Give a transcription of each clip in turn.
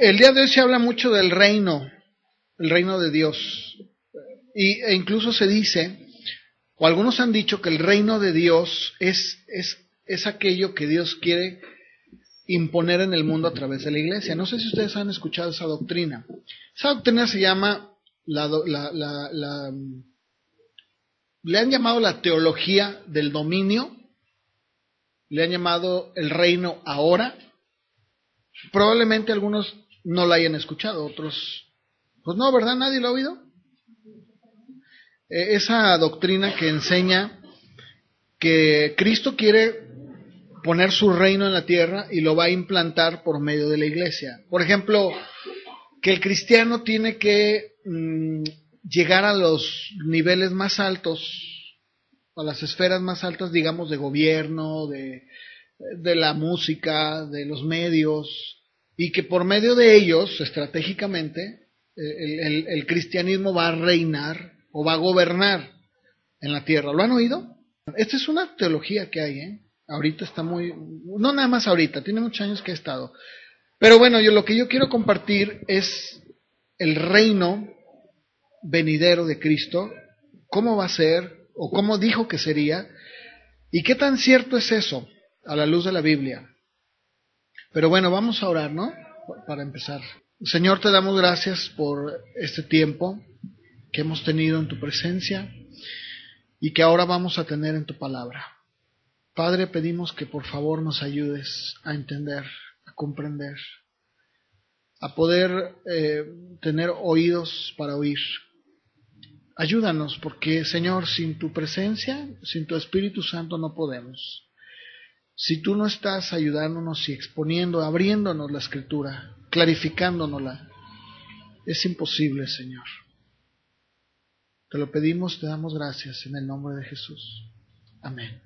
el día de hoy se habla mucho del reino, el reino de Dios. Y, e incluso se dice, o algunos han dicho que el reino de Dios es, es, es aquello que Dios quiere imponer en el mundo a través de la iglesia. No sé si ustedes han escuchado esa doctrina. Esa doctrina se llama la, le han llamado la teología del dominio, le han llamado el reino ahora. Probablemente algunos no la hayan escuchado, otros, pues no, ¿verdad? ¿Nadie lo ha oído? Eh, esa doctrina que enseña que Cristo quiere poner su reino en la tierra y lo va a implantar por medio de la iglesia. Por ejemplo, que el cristiano tiene que mm, llegar a los niveles más altos, a las esferas más altas, digamos, de gobierno, de, de la música, de los medios, y que por medio de ellos, estratégicamente, el, el cristianismo va a reinar o va a gobernar en la tierra. ¿Lo han oído? Esta es una teología que hay, ¿eh? Ahorita está muy, no nada más ahorita, tiene muchos años que ha estado. Pero bueno, yo lo que yo quiero compartir es el reino venidero de Cristo, cómo va a ser o cómo dijo que sería y qué tan cierto es eso a la luz de la Biblia. Pero bueno, vamos a orar, ¿no? Para empezar. Señor, te damos gracias por este tiempo que hemos tenido en tu presencia y que ahora vamos a tener en tu palabra. Padre, pedimos que por favor nos ayudes a entender, a comprender, a poder eh, tener oídos para oír. Ayúdanos, porque Señor, sin tu presencia, sin tu Espíritu Santo no podemos. Si tú no estás ayudándonos y exponiendo, abriéndonos la escritura, clarificándonosla, es imposible, Señor. Te lo pedimos, te damos gracias en el nombre de Jesús. Amén.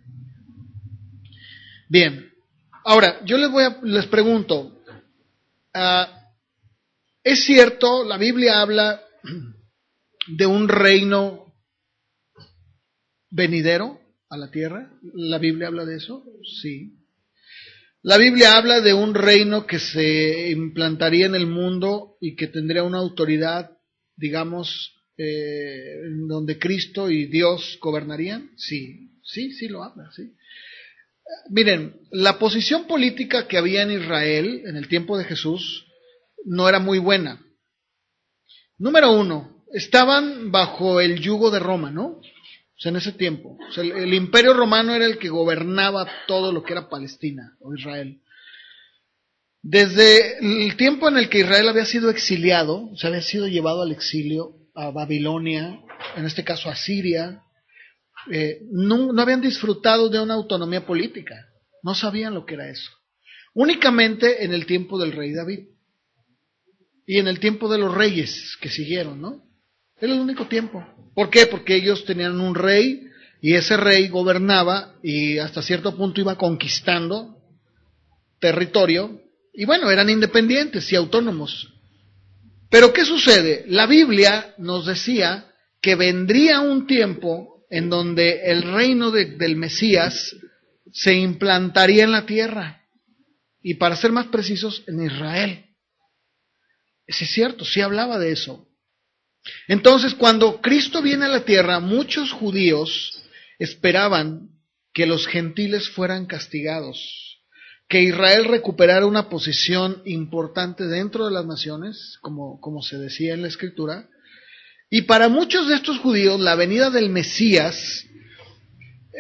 Bien, ahora yo les voy a, les pregunto, ah, ¿es cierto, la Biblia habla de un reino venidero a la tierra? ¿La Biblia habla de eso? Sí. La Biblia habla de un reino que se implantaría en el mundo y que tendría una autoridad, digamos, eh, donde Cristo y Dios gobernarían. Sí, sí, sí lo habla, sí. Miren, la posición política que había en Israel en el tiempo de Jesús no era muy buena. Número uno, estaban bajo el yugo de Roma, ¿no? En ese tiempo. el, imperio romano era el que gobernaba todo lo que era Palestina o Israel. Desde el tiempo en el que Israel había sido exiliado, o sea, había sido llevado al exilio a Babilonia, en este caso a Siria, eh, no, no habían disfrutado de una autonomía política, no sabían lo que era eso. Únicamente en el tiempo del rey David y en el tiempo de los reyes que siguieron, ¿no? Era el único tiempo. ¿Por qué? Porque ellos tenían un rey y ese rey gobernaba y hasta cierto punto iba conquistando territorio y bueno, eran independientes y autónomos. Pero ¿qué sucede? La Biblia nos decía que vendría un tiempo en donde el reino del Mesías se implantaría en la tierra. Y para ser más precisos, en Israel. Es cierto, sí hablaba de eso. Entonces, cuando Cristo viene a la tierra, muchos judíos esperaban que los gentiles fueran castigados, que Israel recuperara una posición importante dentro de las naciones, como, se decía en la Escritura, y para muchos de estos judíos, la venida del Mesías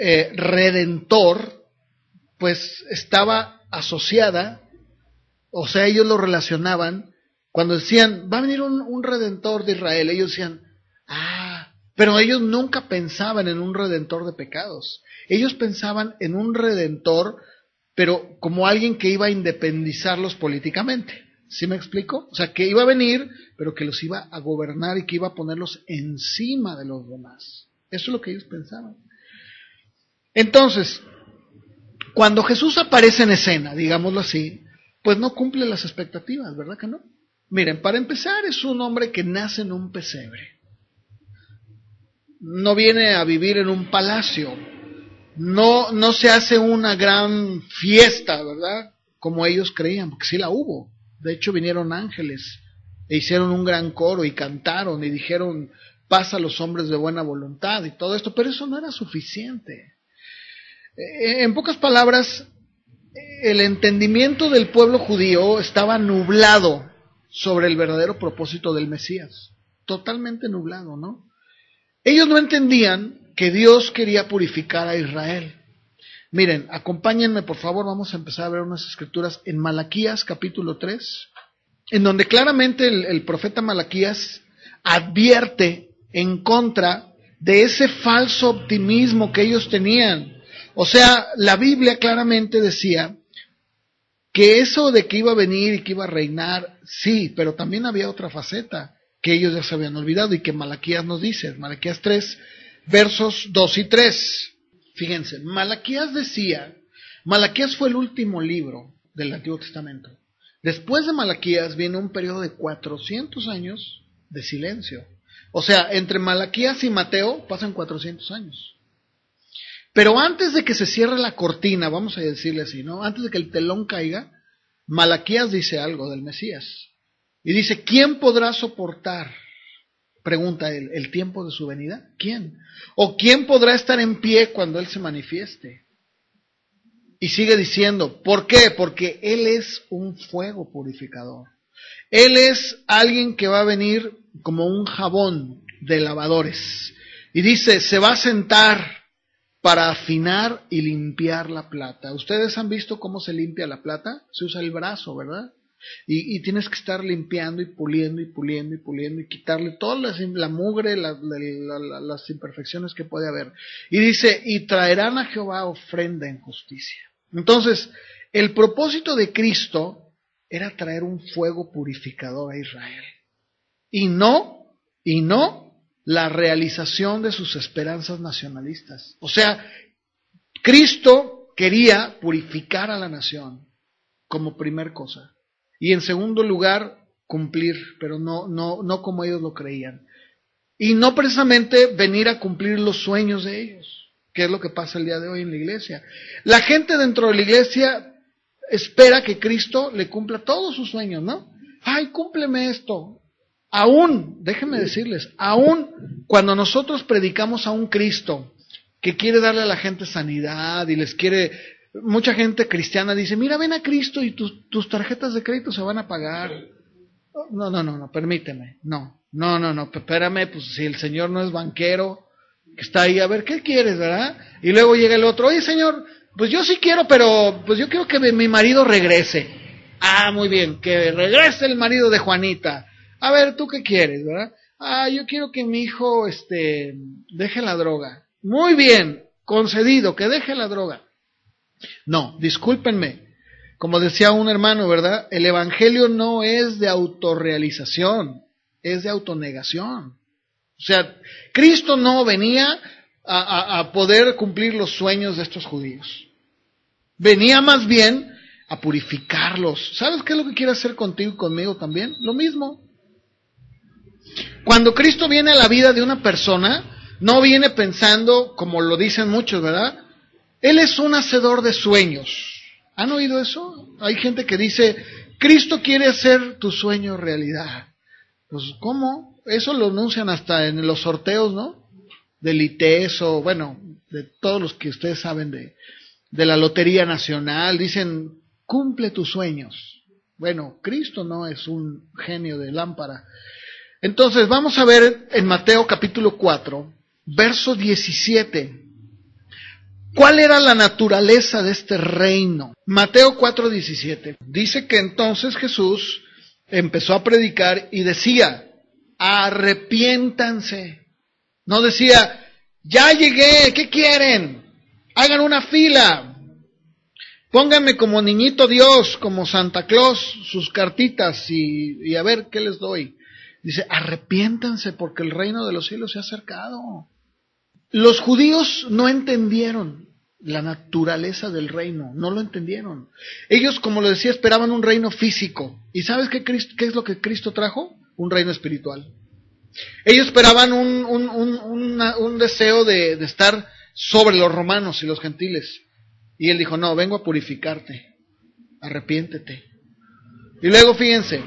eh, redentor, pues estaba asociada, o sea, ellos lo relacionaban, cuando decían, va a venir un, redentor de Israel, ellos decían, ah, pero ellos nunca pensaban en un redentor de pecados. Ellos pensaban en un redentor, pero como alguien que iba a independizarlos políticamente. ¿Sí me explico? O sea, que iba a venir, pero que los iba a gobernar y que iba a ponerlos encima de los demás. Eso es lo que ellos pensaban. Entonces, cuando Jesús aparece en escena, digámoslo así, pues no cumple las expectativas, ¿verdad que no? Miren, para empezar, es un hombre que nace en un pesebre. No viene a vivir en un palacio. No, no se hace una gran fiesta, ¿verdad? Como ellos creían, porque sí la hubo. De hecho, vinieron ángeles e hicieron un gran coro y cantaron y dijeron, pasa a los hombres de buena voluntad y todo esto, pero eso no era suficiente. Eh, en pocas palabras, el entendimiento del pueblo judío estaba nublado sobre el verdadero propósito del Mesías, totalmente nublado, ¿no? Ellos no entendían que Dios quería purificar a Israel. Miren, acompáñenme por favor, vamos a empezar a ver unas escrituras en Malaquías capítulo 3, en donde claramente el, el profeta Malaquías advierte en contra de ese falso optimismo que ellos tenían. O sea, la Biblia claramente decía que eso de que iba a venir y que iba a reinar, sí, pero también había otra faceta que ellos ya se habían olvidado y que Malaquías nos dice, Malaquías 3, versos 2 y 3. Fíjense, Malaquías decía, Malaquías fue el último libro del Antiguo Testamento. Después de Malaquías viene un periodo de 400 años de silencio. O sea, entre Malaquías y Mateo pasan 400 años. Pero antes de que se cierre la cortina, vamos a decirle así, ¿no? Antes de que el telón caiga, Malaquías dice algo del Mesías. Y dice, ¿quién podrá soportar? Pregunta él, ¿el tiempo de su venida? ¿Quién? ¿O quién podrá estar en pie cuando Él se manifieste? Y sigue diciendo, ¿por qué? Porque Él es un fuego purificador. Él es alguien que va a venir como un jabón de lavadores. Y dice, se va a sentar para afinar y limpiar la plata. ¿Ustedes han visto cómo se limpia la plata? Se usa el brazo, ¿verdad? Y, tienes que estar limpiando y puliendo y puliendo y puliendo y quitarle toda la, mugre, las imperfecciones que puede haber. Y dice, y traerán a Jehová ofrenda en justicia. Entonces, el propósito de Cristo era traer un fuego purificador a Israel. Y no, y no la realización de sus esperanzas nacionalistas. O sea, Cristo quería purificar a la nación como primer cosa. Y en segundo lugar, cumplir, pero no, no, no como ellos lo creían. Y no precisamente venir a cumplir los sueños de ellos, que es lo que pasa el día de hoy en la iglesia. La gente dentro de la iglesia espera que Cristo le cumpla todos sus sueños, ¿no? Ay, cúmpleme esto. Aún, déjenme decirles, aún cuando nosotros predicamos a un Cristo que quiere darle a la gente sanidad y les quiere, mucha gente cristiana dice, mira, ven a Cristo y tus, tus tarjetas de crédito se van a pagar. No, no, no, no, permíteme, no, no, no, no, espérame, pues si el Señor no es banquero, que está ahí, a ver, ¿qué quieres, verdad? Y luego llega el otro, oye Señor, pues yo sí quiero, pero pues yo quiero que mi marido regrese. Ah, muy bien, que regrese el marido de Juanita. A ver, ¿tú qué quieres, verdad? Ah, yo quiero que mi hijo, este, deje la droga. Muy bien, concedido, que deje la droga. No, discúlpenme. Como decía un hermano, ¿verdad? El Evangelio no es de autorrealización, es de autonegación. O sea, Cristo no venía a, a, poder cumplir los sueños de estos judíos. Venía más bien a purificarlos. ¿Sabes qué es lo que quiere hacer contigo y conmigo también? Lo mismo. Cuando Cristo viene a la vida de una persona, no viene pensando, como lo dicen muchos, ¿verdad? Él es un hacedor de sueños. ¿Han oído eso? Hay gente que dice, Cristo quiere hacer tu sueño realidad. Pues, ¿cómo? Eso lo anuncian hasta en los sorteos, ¿no? Del ITES o, bueno, de todos los que ustedes saben de, de la Lotería Nacional. Dicen, cumple tus sueños. Bueno, Cristo no es un genio de lámpara. Entonces, vamos a ver en Mateo capítulo 4, verso 17. ¿Cuál era la naturaleza de este reino? Mateo 4, 17. Dice que entonces Jesús empezó a predicar y decía, arrepiéntanse. No decía, ya llegué, ¿qué quieren? Hagan una fila. Pónganme como niñito Dios, como Santa Claus, sus cartitas y a ver qué les doy. Dice, arrepiéntanse porque el reino de los cielos se ha acercado. Los judíos no entendieron la naturaleza del reino, no lo entendieron. Ellos, como lo decía, esperaban un reino físico. ¿Y sabes qué, es lo que Cristo trajo? Un reino espiritual. Ellos esperaban un, un, deseo de, de estar sobre los romanos y los gentiles. Y él dijo, no, vengo a purificarte, arrepiéntete. Y luego fíjense,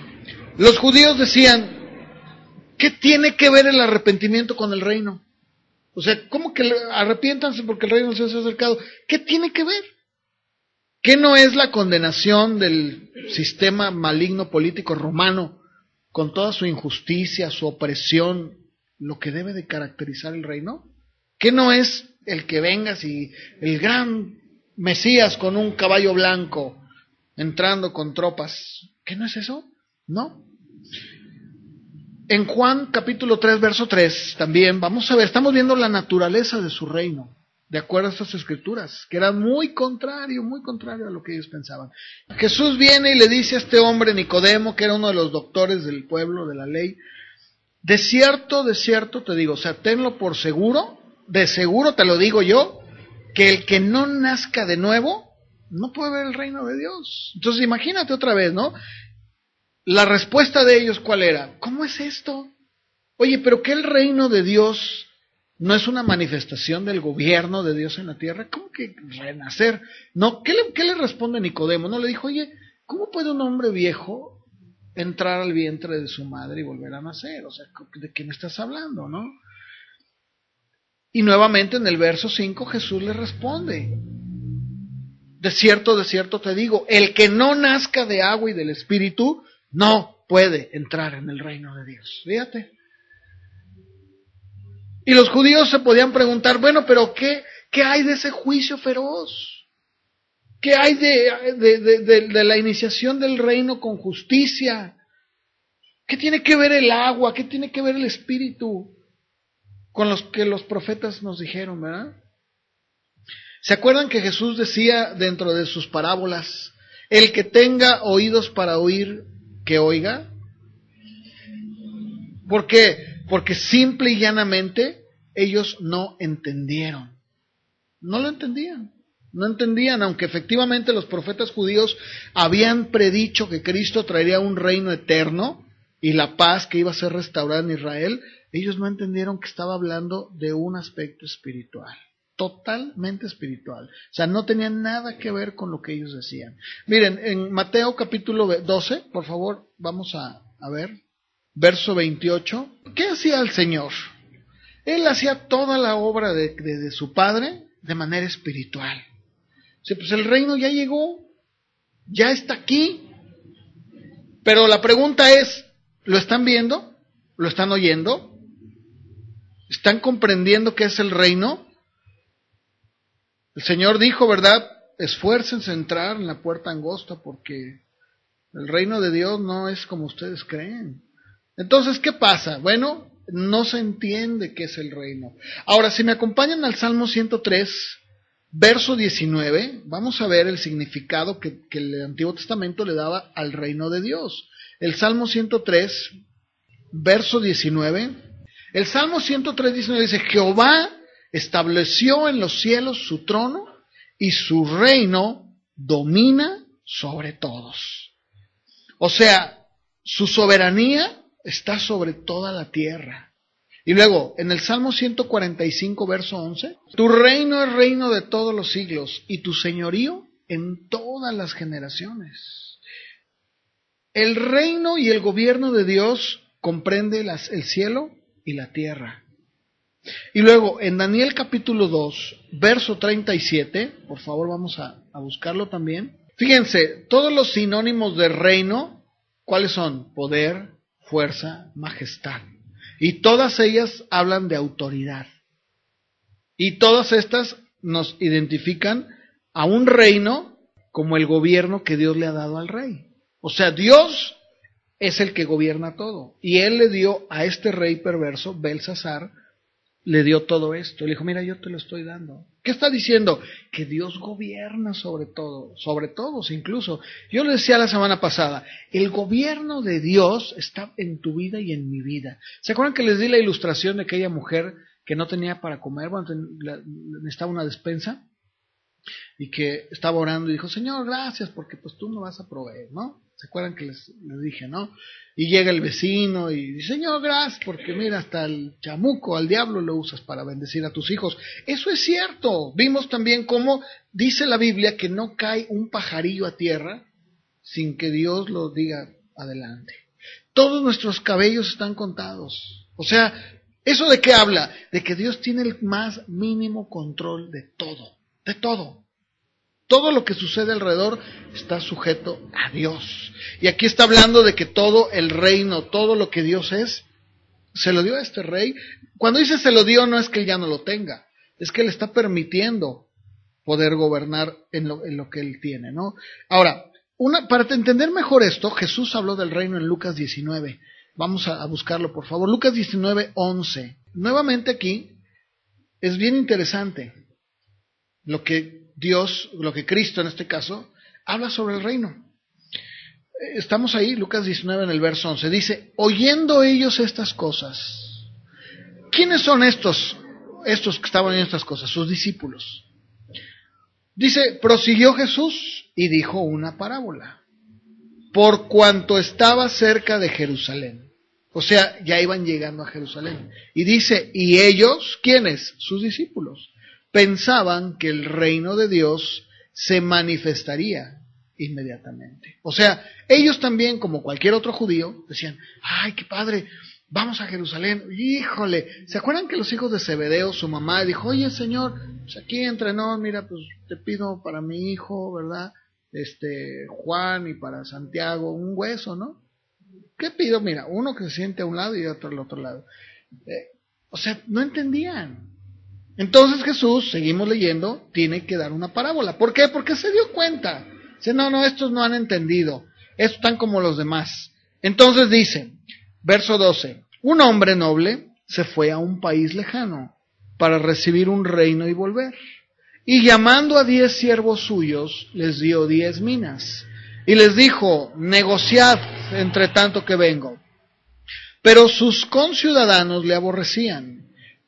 los judíos decían, ¿qué tiene que ver el arrepentimiento con el reino? O sea, ¿cómo que arrepiéntanse porque el reino se ha acercado? ¿Qué tiene que ver? ¿Qué no es la condenación del sistema maligno político romano con toda su injusticia, su opresión, lo que debe de caracterizar el reino? ¿Qué no es el que vengas y el gran Mesías con un caballo blanco entrando con tropas? ¿Qué no es eso? No. En Juan capítulo 3, verso 3, también vamos a ver, estamos viendo la naturaleza de su reino, de acuerdo a estas escrituras, que era muy contrario, muy contrario a lo que ellos pensaban. Jesús viene y le dice a este hombre Nicodemo, que era uno de los doctores del pueblo, de la ley, de cierto, de cierto te digo, o sea, tenlo por seguro, de seguro te lo digo yo, que el que no nazca de nuevo no puede ver el reino de Dios. Entonces imagínate otra vez, ¿no? La respuesta de ellos, ¿cuál era? ¿Cómo es esto? Oye, pero que el reino de Dios no es una manifestación del gobierno de Dios en la tierra. ¿Cómo que renacer? No, ¿qué le, qué le responde Nicodemo? No le dijo, oye, ¿cómo puede un hombre viejo entrar al vientre de su madre y volver a nacer? O sea, ¿de qué me estás hablando, no? Y nuevamente en el verso 5 Jesús le responde, de cierto, de cierto te digo, el que no nazca de agua y del Espíritu no puede entrar en el reino de Dios. Fíjate. Y los judíos se podían preguntar, bueno, pero ¿qué, qué hay de ese juicio feroz? ¿Qué hay de, de, la iniciación del reino con justicia? ¿Qué tiene que ver el agua? ¿Qué tiene que ver el espíritu? Con los que los profetas nos dijeron, ¿verdad? ¿Se acuerdan que Jesús decía dentro de sus parábolas, el que tenga oídos para oír, que oiga? ¿Por qué? Porque simple y llanamente ellos no entendieron. No lo entendían. No entendían, aunque efectivamente los profetas judíos habían predicho que Cristo traería un reino eterno y la paz que iba a ser restaurada en Israel, ellos no entendieron que estaba hablando de un aspecto espiritual totalmente espiritual. O sea, no tenía nada que ver con lo que ellos decían. Miren, en Mateo capítulo 12, por favor, vamos a, ver, verso 28. ¿Qué hacía el Señor? Él hacía toda la obra de, su Padre de manera espiritual. O pues el reino ya llegó, ya está aquí. Pero la pregunta es, ¿lo están viendo? ¿Lo están oyendo? ¿Están comprendiendo qué es el reino? El Señor dijo, ¿verdad? Esfuércense a entrar en la puerta angosta porque el reino de Dios no es como ustedes creen. Entonces, ¿qué pasa? Bueno, no se entiende qué es el reino. Ahora, si me acompañan al Salmo 103, verso 19, vamos a ver el significado que, que, el Antiguo Testamento le daba al reino de Dios. El Salmo 103, verso 19. El Salmo 103, 19 dice, Jehová estableció en los cielos su trono y su reino domina sobre todos. O sea, su soberanía está sobre toda la tierra. Y luego, en el Salmo 145, verso 11, tu reino es reino de todos los siglos y tu señorío en todas las generaciones. El reino y el gobierno de Dios comprende el cielo y la tierra. Y luego, en Daniel capítulo 2, verso 37, por favor vamos a, buscarlo también. Fíjense, todos los sinónimos de reino, ¿cuáles son? Poder, fuerza, majestad. Y todas ellas hablan de autoridad. Y todas estas nos identifican a un reino como el gobierno que Dios le ha dado al rey. O sea, Dios es el que gobierna todo. Y él le dio a este rey perverso, Belsasar, le dio todo esto. Le dijo, mira, yo te lo estoy dando. ¿Qué está diciendo? Que Dios gobierna sobre todo, sobre todos incluso. Yo le decía la semana pasada, el gobierno de Dios está en tu vida y en mi vida. ¿Se acuerdan que les di la ilustración de aquella mujer que no tenía para comer, bueno, necesitaba una despensa? Y que estaba orando y dijo, Señor, gracias porque pues tú me vas a proveer, ¿no? ¿Se acuerdan que les, dije, no? Y llega el vecino y dice, Señor, gracias, porque mira, hasta el chamuco, al diablo lo usas para bendecir a tus hijos. Eso es cierto. Vimos también cómo dice la Biblia que no cae un pajarillo a tierra sin que Dios lo diga adelante. Todos nuestros cabellos están contados. O sea, ¿eso de qué habla? De que Dios tiene el más mínimo control de todo, de todo. Todo lo que sucede alrededor está sujeto a Dios. Y aquí está hablando de que todo el reino, todo lo que Dios es, se lo dio a este rey. Cuando dice se lo dio, no es que él ya no lo tenga, es que él está permitiendo poder gobernar en lo, que él tiene, ¿no? Ahora, para entender mejor esto, Jesús habló del reino en Lucas 19. Vamos a, a buscarlo, por favor. Lucas 19, 11. Nuevamente aquí es bien interesante lo que Dios, lo que Cristo en este caso, habla sobre el reino. Estamos ahí, Lucas 19 en el verso 11. Dice, oyendo ellos estas cosas. ¿Quiénes son estos, estos que estaban oyendo estas cosas? Sus discípulos. Dice, prosiguió Jesús y dijo una parábola. Por cuanto estaba cerca de Jerusalén. O sea, ya iban llegando a Jerusalén. Y dice, y ellos, ¿quiénes? Sus discípulos. Pensaban que el reino de Dios se manifestaría inmediatamente. O sea, ellos también, como cualquier otro judío, decían, ay, qué padre, vamos a Jerusalén. Híjole, ¿se acuerdan que los hijos de Zebedeo, su mamá, dijo, oye Señor, pues aquí entre nos, mira, pues te pido para mi hijo, ¿verdad? Este, Juan y para Santiago, un hueso, ¿no? ¿Qué pido? Mira, uno que se siente a un lado y otro al otro lado. Eh, o sea, no entendían. Entonces Jesús, seguimos leyendo, tiene que dar una parábola. ¿Por qué? Porque se dio cuenta. Dice, no, no, estos no han entendido. Estos están como los demás. Entonces dice, verso 12, un hombre noble se fue a un país lejano para recibir un reino y volver. Y llamando a diez siervos suyos, les dio diez minas. Y les dijo, negociad entre tanto que vengo. Pero sus conciudadanos le aborrecían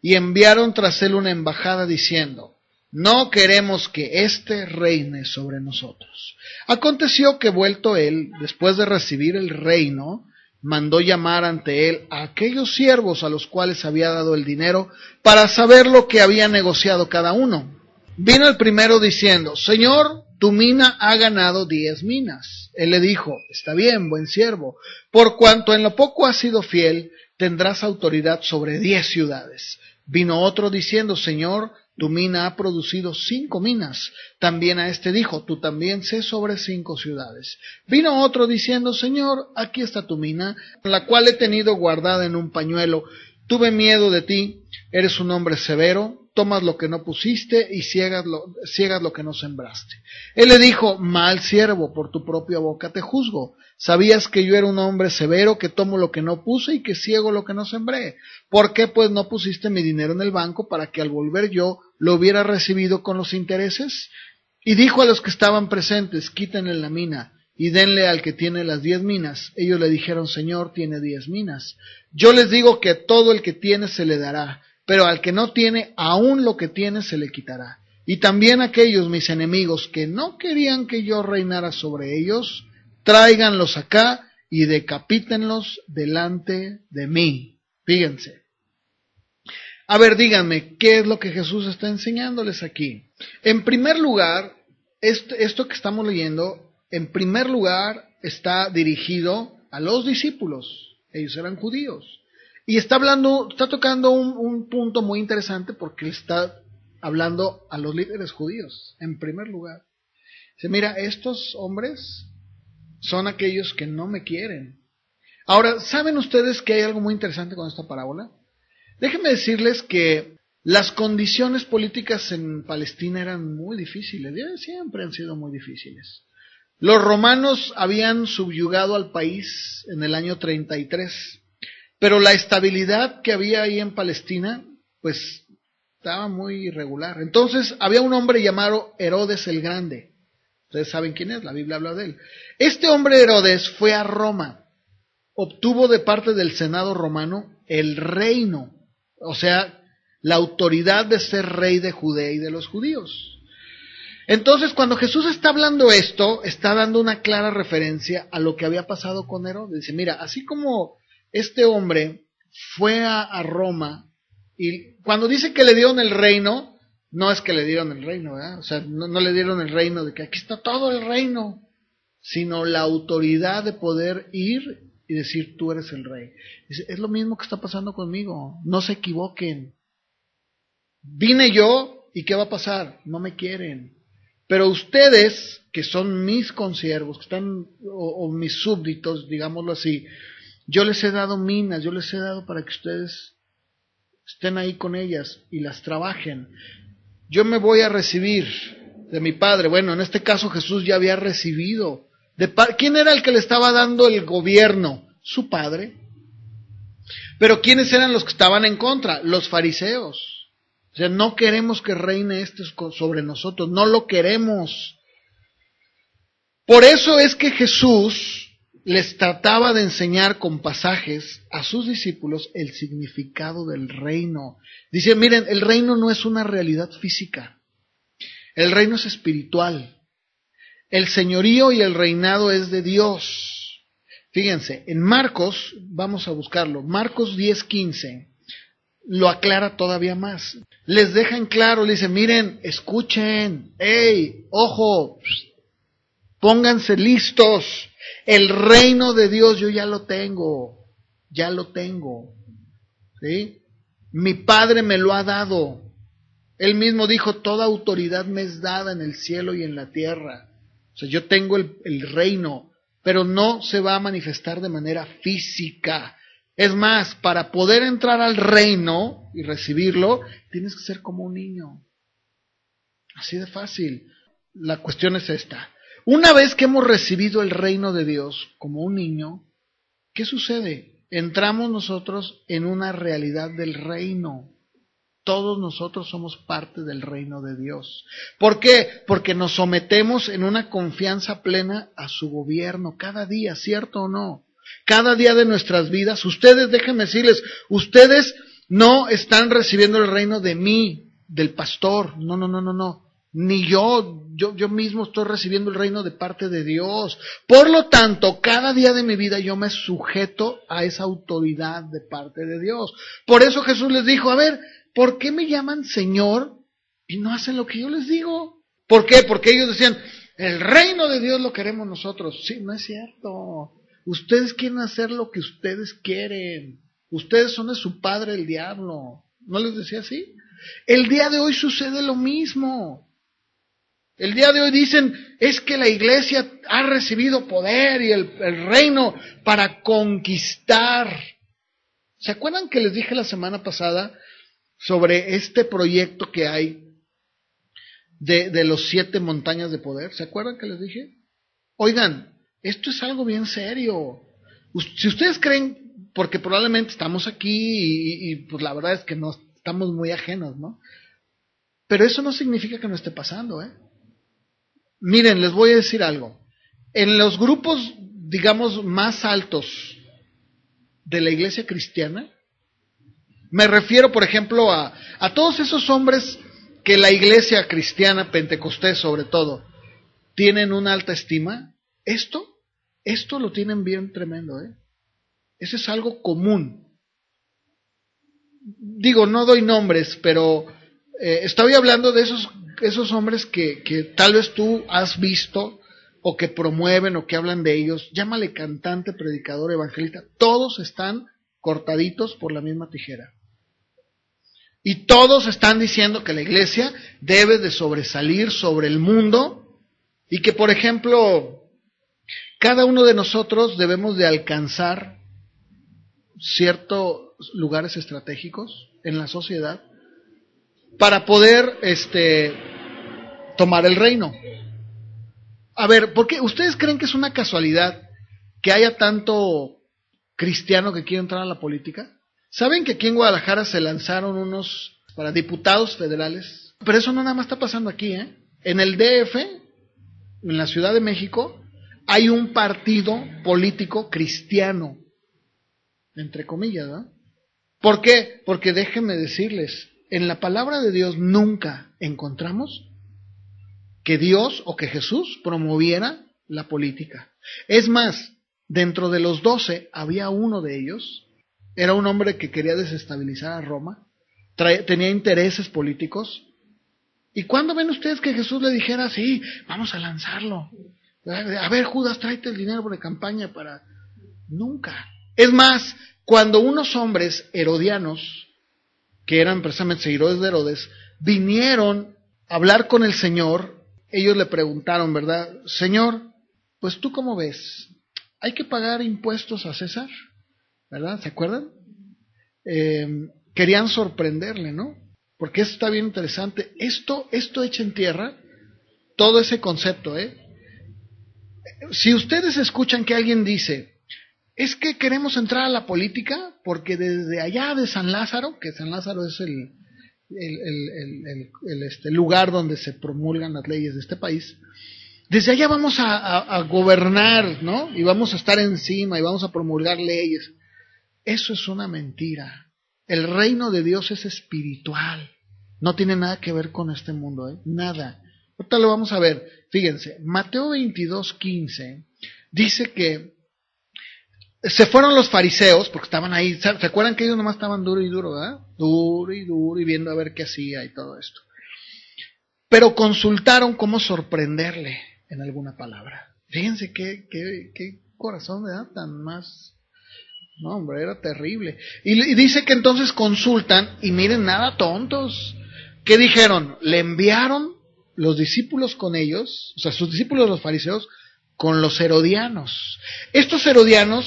y enviaron tras él una embajada diciendo, no queremos que éste reine sobre nosotros. Aconteció que vuelto él, después de recibir el reino, mandó llamar ante él a aquellos siervos a los cuales había dado el dinero para saber lo que había negociado cada uno. Vino el primero diciendo, Señor, tu mina ha ganado diez minas. Él le dijo, está bien, buen siervo, por cuanto en lo poco has sido fiel, tendrás autoridad sobre diez ciudades. Vino otro diciendo, Señor, tu mina ha producido cinco minas. También a este dijo, tú también sé sobre cinco ciudades. Vino otro diciendo, Señor, aquí está tu mina, la cual he tenido guardada en un pañuelo. Tuve miedo de ti, eres un hombre severo, tomas lo que no pusiste y ciegas lo, que no sembraste. Él le dijo, mal siervo, por tu propia boca te juzgo. Sabías que yo era un hombre severo, que tomo lo que no puse y que ciego lo que no sembré. ¿Por qué pues no pusiste mi dinero en el banco para que al volver yo lo hubiera recibido con los intereses? Y dijo a los que estaban presentes, quítenle la mina y denle al que tiene las diez minas. Ellos le dijeron, Señor, tiene diez minas. Yo les digo que todo el que tiene se le dará pero al que no tiene, aún lo que tiene se le quitará. Y también aquellos mis enemigos que no querían que yo reinara sobre ellos, tráiganlos acá y decapítenlos delante de mí. Fíjense. A ver, díganme, ¿qué es lo que Jesús está enseñándoles aquí? En primer lugar, esto, esto que estamos leyendo, en primer lugar está dirigido a los discípulos. Ellos eran judíos. Y está hablando, está tocando un, punto muy interesante porque está hablando a los líderes judíos, en primer lugar. Dice, mira, estos hombres son aquellos que no me quieren. Ahora, ¿saben ustedes que hay algo muy interesante con esta parábola? Déjenme decirles que las condiciones políticas en Palestina eran muy difíciles, siempre han sido muy difíciles. Los romanos habían subyugado al país en el año 33 pero la estabilidad que había ahí en Palestina, pues estaba muy irregular. Entonces había un hombre llamado Herodes el Grande. Ustedes saben quién es, la Biblia habla de él. Este hombre Herodes fue a Roma, obtuvo de parte del Senado romano el reino, o sea, la autoridad de ser rey de Judea y de los judíos. Entonces, cuando Jesús está hablando esto, está dando una clara referencia a lo que había pasado con Herodes. Dice, mira, así como este hombre fue a, Roma y cuando dice que le dieron el reino, no es que le dieron el reino, ¿verdad? O sea, no, le dieron el reino de que aquí está todo el reino, sino la autoridad de poder ir y decir, tú eres el rey. Es lo mismo que está pasando conmigo, no se equivoquen. Vine yo y ¿qué va a pasar? No me quieren. Pero ustedes, que son mis consiervos, que están, o, o mis súbditos, digámoslo así, yo les he dado minas, yo les he dado para que ustedes estén ahí con ellas y las trabajen. Yo me voy a recibir de mi padre. Bueno, en este caso Jesús ya había recibido. De ¿Quién era el que le estaba dando el gobierno? Su padre. Pero ¿quiénes eran los que estaban en contra? Los fariseos. O sea, no queremos que reine este sobre nosotros, no lo queremos. Por eso es que Jesús les trataba de enseñar con pasajes a sus discípulos el significado del reino. Dice, miren, el reino no es una realidad física, el reino es espiritual. El señorío y el reinado es de Dios. Fíjense, en Marcos, vamos a buscarlo, Marcos 10:15 lo aclara todavía más. Les deja en claro, le dice, miren, escuchen, hey, ojo, pónganse listos el reino de Dios yo ya lo tengo, ya lo tengo. ¿Sí? Mi Padre me lo ha dado. Él mismo dijo, toda autoridad me es dada en el cielo y en la tierra. O sea, yo tengo el, el reino, pero no se va a manifestar de manera física. Es más, para poder entrar al reino y recibirlo, tienes que ser como un niño. Así de fácil. La cuestión es esta. Una vez que hemos recibido el reino de Dios como un niño, ¿qué sucede? Entramos nosotros en una realidad del reino. Todos nosotros somos parte del reino de Dios. ¿Por qué? Porque nos sometemos en una confianza plena a su gobierno cada día, ¿cierto o no? Cada día de nuestras vidas. Ustedes, déjenme decirles, ustedes no están recibiendo el reino de mí, del pastor. No, no, no, no, no ni yo, yo, yo mismo estoy recibiendo el reino de parte de Dios. Por lo tanto, cada día de mi vida yo me sujeto a esa autoridad de parte de Dios. Por eso Jesús les dijo, a ver, ¿por qué me llaman Señor y no hacen lo que yo les digo? ¿Por qué? Porque ellos decían, el reino de Dios lo queremos nosotros. Sí, no es cierto. Ustedes quieren hacer lo que ustedes quieren. Ustedes son de su padre el diablo. ¿No les decía así? El día de hoy sucede lo mismo. El día de hoy dicen, es que la iglesia ha recibido poder y el, reino para conquistar. ¿Se acuerdan que les dije la semana pasada sobre este proyecto que hay de, los siete montañas de poder? ¿Se acuerdan que les dije? Oigan, esto es algo bien serio. Si ustedes creen, porque probablemente estamos aquí y, y, pues la verdad es que no estamos muy ajenos, ¿no? Pero eso no significa que no esté pasando, ¿eh? Miren, les voy a decir algo. En los grupos, digamos, más altos de la iglesia cristiana, me refiero, por ejemplo, a, a todos esos hombres que la iglesia cristiana, pentecostés sobre todo, tienen una alta estima. Esto, esto lo tienen bien tremendo, ¿eh? Eso es algo común. Digo, no doy nombres, pero eh, estoy hablando de esos esos hombres que, tal vez tú has visto o que promueven o que hablan de ellos, llámale cantante, predicador, evangelista, todos están cortaditos por la misma tijera. Y todos están diciendo que la iglesia debe de sobresalir sobre el mundo y que, por ejemplo, cada uno de nosotros debemos de alcanzar ciertos lugares estratégicos en la sociedad para poder este, tomar el reino. A ver, ¿por qué? ¿Ustedes creen que es una casualidad que haya tanto cristiano que quiere entrar a la política? ¿Saben que aquí en Guadalajara se lanzaron unos para diputados federales? Pero eso no nada más está pasando aquí, ¿eh? En el DF, en la Ciudad de México, hay un partido político cristiano, entre comillas, ¿no? ¿Por qué? Porque déjenme decirles, en la palabra de Dios nunca encontramos que Dios o que Jesús promoviera la política. Es más, dentro de los doce había uno de ellos, era un hombre que quería desestabilizar a Roma, tenía intereses políticos. ¿Y cuándo ven ustedes que Jesús le dijera, sí, vamos a lanzarlo? A ver, Judas, tráete el dinero de campaña para... Nunca. Es más, cuando unos hombres herodianos, que eran precisamente seguidores de Herodes, vinieron a hablar con el Señor, ellos le preguntaron, ¿verdad? Señor, pues tú cómo ves, ¿hay que pagar impuestos a César? ¿Verdad? ¿Se acuerdan? Eh, querían sorprenderle, ¿no? Porque esto está bien interesante. Esto, esto echa en tierra todo ese concepto, ¿eh? Si ustedes escuchan que alguien dice, es que queremos entrar a la política porque desde allá de San Lázaro, que San Lázaro es el, este, lugar donde se promulgan las leyes de este país, desde allá vamos a, a, gobernar, ¿no? Y vamos a estar encima y vamos a promulgar leyes. Eso es una mentira. El reino de Dios es espiritual. No tiene nada que ver con este mundo, ¿eh? Nada. Ahorita lo vamos a ver. Fíjense, Mateo 22, 15 dice que se fueron los fariseos, porque estaban ahí, ¿se acuerdan que ellos nomás estaban duro y duro, ¿verdad? Duro y duro y viendo a ver qué hacía y todo esto. Pero consultaron cómo sorprenderle en alguna palabra. Fíjense qué, qué, qué corazón, ¿verdad? Tan más... No, hombre, era terrible. Y, y dice que entonces consultan y miren, nada tontos. ¿Qué dijeron? Le enviaron los discípulos con ellos, o sea, sus discípulos los fariseos, con los herodianos. Estos herodianos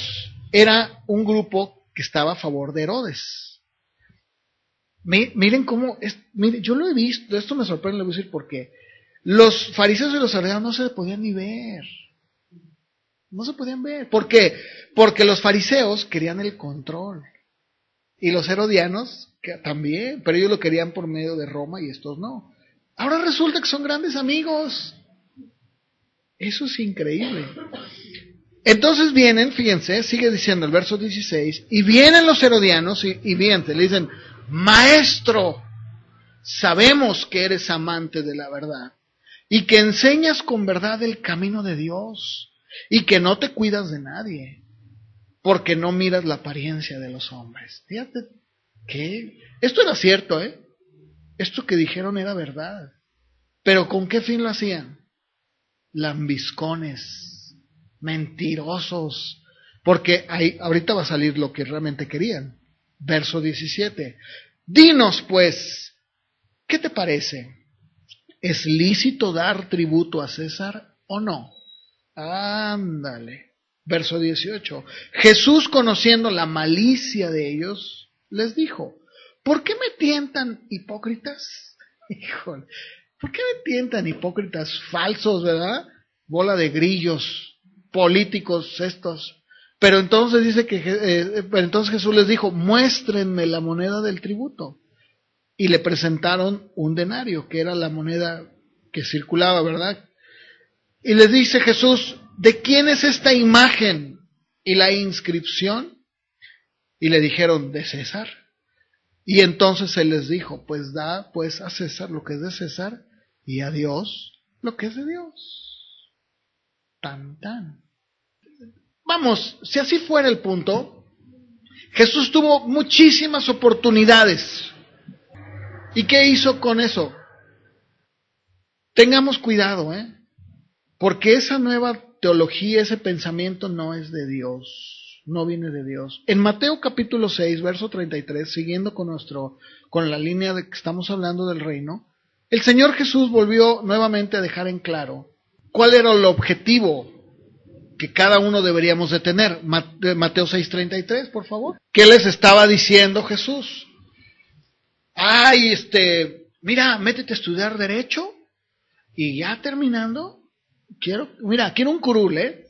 era un grupo que estaba a favor de Herodes. Miren cómo, miren, yo lo he visto, esto me sorprende, le voy a decir por qué. Los fariseos y los herodianos no se podían ni ver. No se podían ver. ¿Por qué? Porque los fariseos querían el control. Y los herodianos también, pero ellos lo querían por medio de Roma y estos no. Ahora resulta que son grandes amigos. Eso es increíble. Entonces vienen, fíjense, sigue diciendo el verso 16, y vienen los herodianos y, y le dicen, maestro, sabemos que eres amante de la verdad y que enseñas con verdad el camino de Dios y que no te cuidas de nadie porque no miras la apariencia de los hombres. Fíjate que esto era cierto, ¿eh? Esto que dijeron era verdad. Pero ¿con qué fin lo hacían? Lambiscones, mentirosos, porque ahí, ahorita va a salir lo que realmente querían. Verso 17. Dinos pues, ¿qué te parece? ¿Es lícito dar tributo a César o no? Ándale. Verso 18. Jesús, conociendo la malicia de ellos, les dijo, ¿Por qué me tientan hipócritas? Híjole, ¿por qué me tientan hipócritas falsos, verdad? Bola de grillos, políticos estos. Pero entonces dice que, eh, entonces Jesús les dijo, muéstrenme la moneda del tributo. Y le presentaron un denario, que era la moneda que circulaba, ¿verdad? Y les dice Jesús, ¿de quién es esta imagen y la inscripción? Y le dijeron, de César. Y entonces él les dijo, pues da pues a César lo que es de César y a Dios lo que es de Dios. Tan tan. Vamos, si así fuera el punto, Jesús tuvo muchísimas oportunidades. ¿Y qué hizo con eso? Tengamos cuidado, ¿eh? Porque esa nueva teología, ese pensamiento no es de Dios no viene de Dios. En Mateo capítulo 6, verso 33, siguiendo con nuestro con la línea de que estamos hablando del reino, el Señor Jesús volvió nuevamente a dejar en claro cuál era el objetivo que cada uno deberíamos de tener. Mateo 6:33, por favor. ¿Qué les estaba diciendo Jesús? Ay, este, mira, métete a estudiar derecho y ya terminando, quiero, mira, quiero un curul, ¿eh?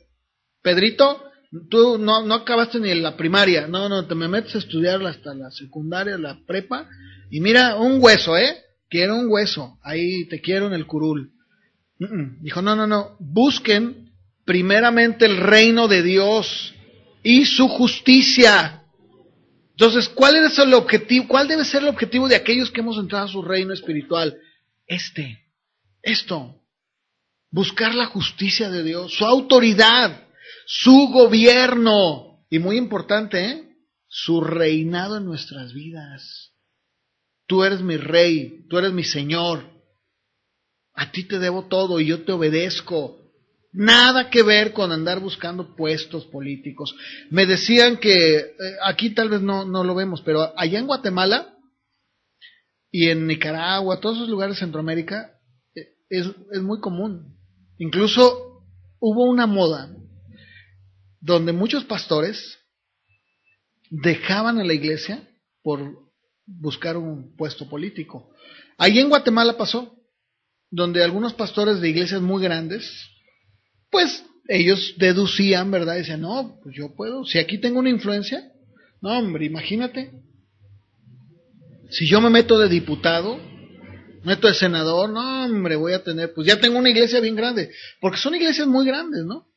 Pedrito, Tú no, no acabaste ni en la primaria, no, no, te me metes a estudiar hasta la secundaria, la prepa, y mira, un hueso, ¿eh? Quiero un hueso, ahí te quiero en el curul. Dijo, no, no, no, busquen primeramente el reino de Dios y su justicia. Entonces, ¿cuál es el objetivo? ¿Cuál debe ser el objetivo de aquellos que hemos entrado a su reino espiritual? Este, esto, buscar la justicia de Dios, su autoridad su gobierno y muy importante, ¿eh? su reinado en nuestras vidas. Tú eres mi rey, tú eres mi Señor. A ti te debo todo y yo te obedezco. Nada que ver con andar buscando puestos políticos. Me decían que eh, aquí tal vez no, no lo vemos, pero allá en Guatemala y en Nicaragua, todos esos lugares de Centroamérica, eh, es, es muy común. Incluso hubo una moda donde muchos pastores dejaban a la iglesia por buscar un puesto político. Ahí en Guatemala pasó, donde algunos pastores de iglesias muy grandes pues ellos deducían, ¿verdad? Decían, no, pues yo puedo, si aquí tengo una influencia, no, hombre, imagínate, si yo me meto de diputado, meto de senador, no, hombre, voy a tener, pues ya tengo una iglesia bien grande, porque son iglesias muy grandes, ¿no?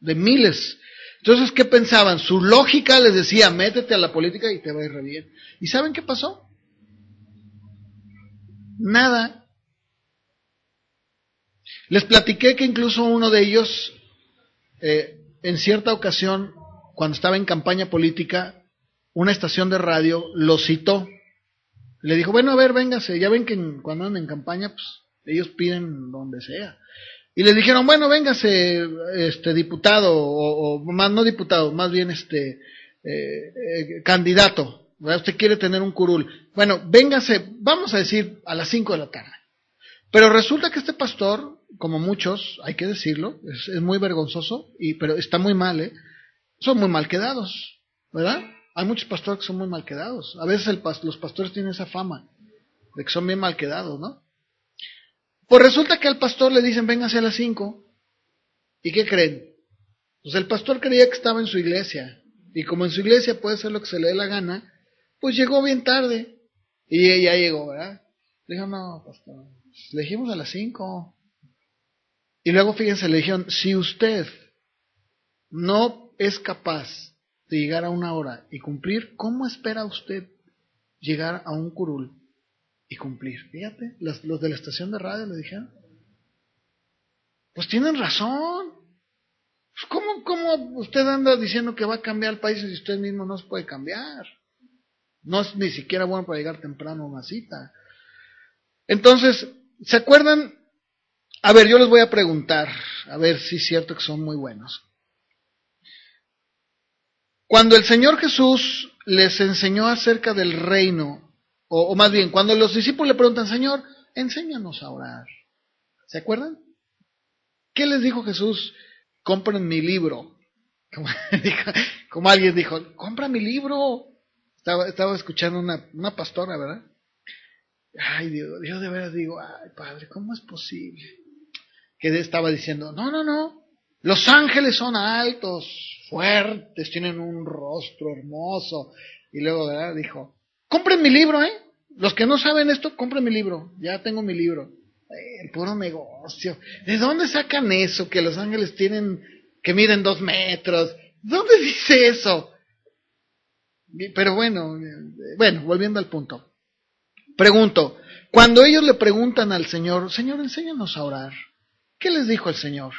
De miles. Entonces, ¿qué pensaban? Su lógica les decía, métete a la política y te va a ir re bien. ¿Y saben qué pasó? Nada. Les platiqué que incluso uno de ellos, eh, en cierta ocasión, cuando estaba en campaña política, una estación de radio lo citó. Le dijo, bueno, a ver, véngase, ya ven que cuando andan en campaña, pues ellos piden donde sea. Y le dijeron, bueno, véngase, este diputado, o, más no diputado, más bien este eh, eh, candidato. Usted quiere tener un curul. Bueno, véngase, vamos a decir, a las 5 de la tarde. Pero resulta que este pastor, como muchos, hay que decirlo, es, muy vergonzoso, y, pero está muy mal, ¿eh? Son muy mal quedados, ¿verdad? Hay muchos pastores que son muy mal quedados. A veces el, los pastores tienen esa fama de que son bien mal quedados, ¿no? Pues resulta que al pastor le dicen, véngase a las cinco. ¿Y qué creen? Pues el pastor creía que estaba en su iglesia. Y como en su iglesia puede ser lo que se le dé la gana, pues llegó bien tarde. Y ya llegó, ¿verdad? Dijo, no, pastor, le dijimos a las cinco. Y luego fíjense, le dijeron, si usted no es capaz de llegar a una hora y cumplir, ¿cómo espera usted llegar a un curul y cumplir? Fíjate, los, de la estación de radio le dijeron. Pues tienen razón. Pues ¿Cómo, ¿Cómo usted anda diciendo que va a cambiar el país si usted mismo no se puede cambiar? No es ni siquiera bueno para llegar temprano a una cita. Entonces, ¿Se acuerdan? A ver, yo les voy a preguntar, a ver si es cierto que son muy buenos. Cuando el Señor Jesús les enseñó acerca del reino, o, más bien, cuando los discípulos le preguntan, Señor, enséñanos a orar. ¿Se acuerdan? ¿Qué les dijo Jesús? Compren mi libro. Como, alguien dijo, compra mi libro. Estaba, estaba escuchando una, una pastora, ¿verdad? Ay, Dios, yo de veras digo, ay, Padre, ¿cómo es posible? Que estaba diciendo, no, no, no, los ángeles son altos, fuertes, tienen un rostro hermoso. Y luego, ¿verdad? Dijo, compren mi libro, ¿eh? Los que no saben esto, compren mi libro, ya tengo mi libro. el puro negocio. ¿De dónde sacan eso? Que los ángeles tienen, que miden dos metros. ¿Dónde dice eso? Pero bueno, bueno, volviendo al punto. Pregunto, cuando ellos le preguntan al Señor, Señor, enséñanos a orar, ¿qué les dijo el Señor?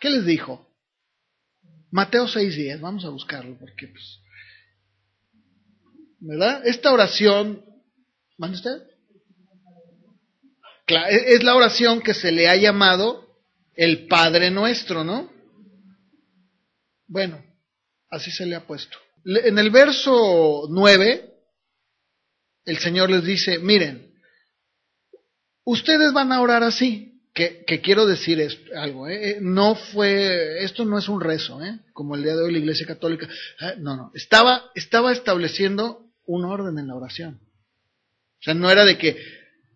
¿Qué les dijo? Mateo 6.10, vamos a buscarlo porque pues, ¿verdad? Esta oración, ¿manda usted? E-, es la oración que se le ha llamado el Padre Nuestro, ¿no? Bueno, así se le ha puesto. En el verso 9, el Señor les dice, miren, ustedes van a orar así, que, quiero decir algo, ¿eh? ¿eh? no fue, esto no es un rezo, ¿eh? como el día de hoy la Iglesia Católica, ah, no, no, estaba, estaba estableciendo un orden en la oración. O sea, no era de que,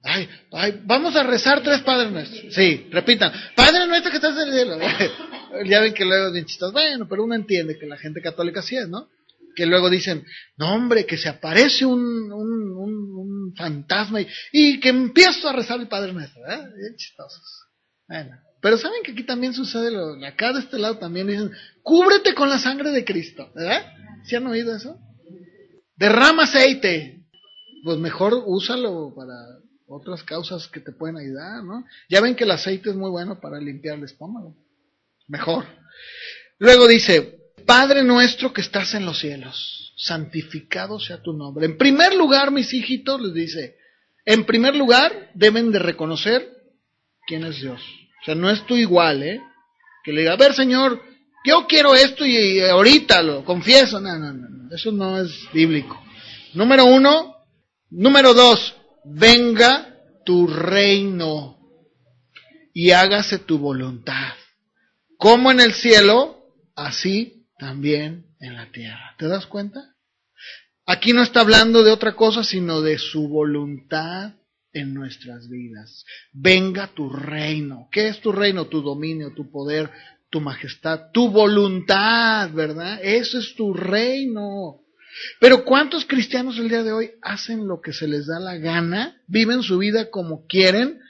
ay, ay, vamos a rezar tres Padres Nuestros. Sí, repitan, Padre Nuestro que estás en el cielo. ya ven que luego bien chistos, bueno, pero uno entiende que la gente católica sí es, ¿no? que luego dicen, no hombre, que se aparece un, un, un, fantasma y, que empiezo a rezar el Padre Nuestro, ¿eh? Bien chistosos. Bueno, pero saben que aquí también sucede, lo, acá de este lado también dicen, cúbrete con la sangre de Cristo, ¿verdad? ¿Sí han oído eso? Derrama aceite, pues mejor úsalo para otras causas que te pueden ayudar, ¿no? Ya ven que el aceite es muy bueno para limpiar el estómago, mejor. Luego dice, Padre nuestro que estás en los cielos, santificado sea tu nombre. En primer lugar, mis hijitos, les dice, en primer lugar deben de reconocer quién es Dios. O sea, no es tú igual, ¿eh? Que le diga, a ver, Señor, yo quiero esto y ahorita lo confieso. No, no, no, eso no es bíblico. Número uno. Número dos, venga tu reino y hágase tu voluntad. Como en el cielo, así también en la tierra. ¿Te das cuenta? Aquí no está hablando de otra cosa, sino de su voluntad en nuestras vidas. Venga tu reino. ¿Qué es tu reino? Tu dominio, tu poder, tu majestad, tu voluntad, ¿verdad? Eso es tu reino. Pero ¿cuántos cristianos el día de hoy hacen lo que se les da la gana? Viven su vida como quieren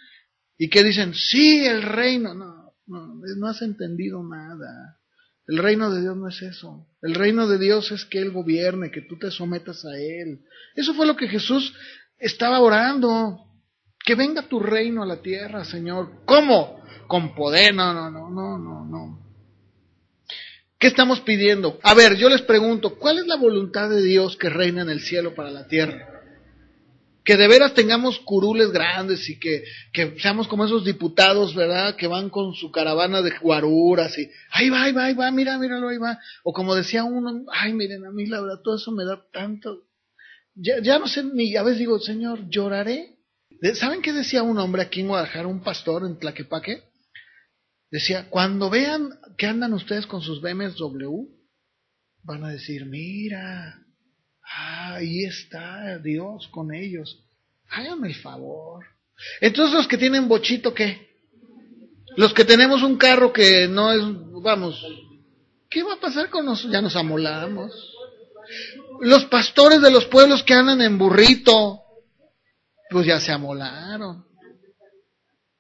y que dicen, sí, el reino. No, no, no has entendido nada. El reino de Dios no es eso. El reino de Dios es que Él gobierne, que tú te sometas a Él. Eso fue lo que Jesús estaba orando. Que venga tu reino a la tierra, Señor. ¿Cómo? Con poder. No, no, no, no, no, no. ¿Qué estamos pidiendo? A ver, yo les pregunto, ¿cuál es la voluntad de Dios que reina en el cielo para la tierra? que de veras tengamos curules grandes y que, que, seamos como esos diputados, ¿verdad? Que van con su caravana de guaruras y ahí va, ahí va, ahí va, mira, míralo, ahí va. O como decía uno, ay, miren, a mí la verdad todo eso me da tanto. Ya, ya no sé ni, a veces digo, Señor, lloraré. ¿Saben qué decía un hombre aquí en Guadalajara, un pastor en Tlaquepaque? Decía, cuando vean que andan ustedes con sus BMW, van a decir, mira, Ah, ahí está Dios con ellos. Háganme el favor. Entonces los que tienen bochito, ¿qué? Los que tenemos un carro que no es, vamos, ¿qué va a pasar con nosotros? Ya nos amolamos. Los pastores de los pueblos que andan en burrito, pues ya se amolaron.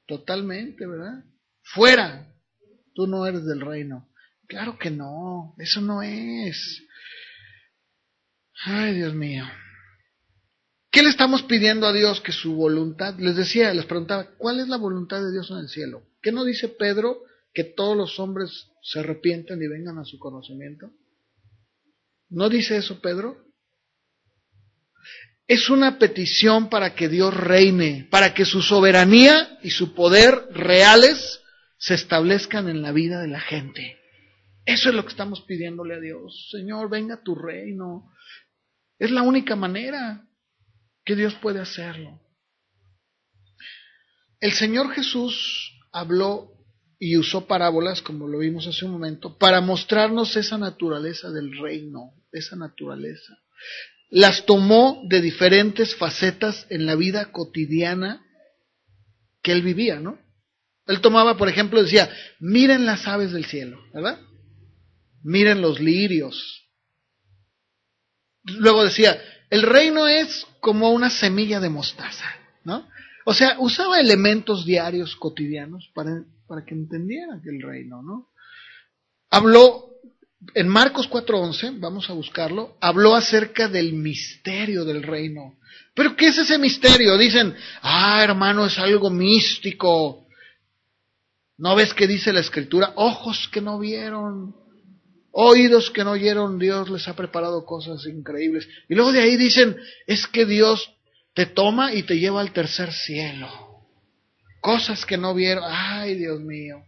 Totalmente, ¿verdad? Fuera. Tú no eres del reino. Claro que no, eso no es. Ay, Dios mío. ¿Qué le estamos pidiendo a Dios? Que su voluntad, les decía, les preguntaba, ¿cuál es la voluntad de Dios en el cielo? ¿Qué no dice Pedro que todos los hombres se arrepienten y vengan a su conocimiento? ¿No dice eso Pedro? Es una petición para que Dios reine, para que su soberanía y su poder reales se establezcan en la vida de la gente. Eso es lo que estamos pidiéndole a Dios. Señor, venga tu reino, es la única manera que Dios puede hacerlo. El Señor Jesús habló y usó parábolas, como lo vimos hace un momento, para mostrarnos esa naturaleza del reino, esa naturaleza. Las tomó de diferentes facetas en la vida cotidiana que él vivía, ¿no? Él tomaba, por ejemplo, decía, miren las aves del cielo, ¿verdad? Miren los lirios, Luego decía, el reino es como una semilla de mostaza, ¿no? O sea, usaba elementos diarios, cotidianos, para, para que entendieran el reino, ¿no? Habló, en Marcos 4.11, vamos a buscarlo, habló acerca del misterio del reino. ¿Pero qué es ese misterio? Dicen, ah, hermano, es algo místico. ¿No ves qué dice la escritura? Ojos que no vieron, Oídos que no oyeron, Dios les ha preparado cosas increíbles. Y luego de ahí dicen, es que Dios te toma y te lleva al tercer cielo. Cosas que no vieron. Ay, Dios mío.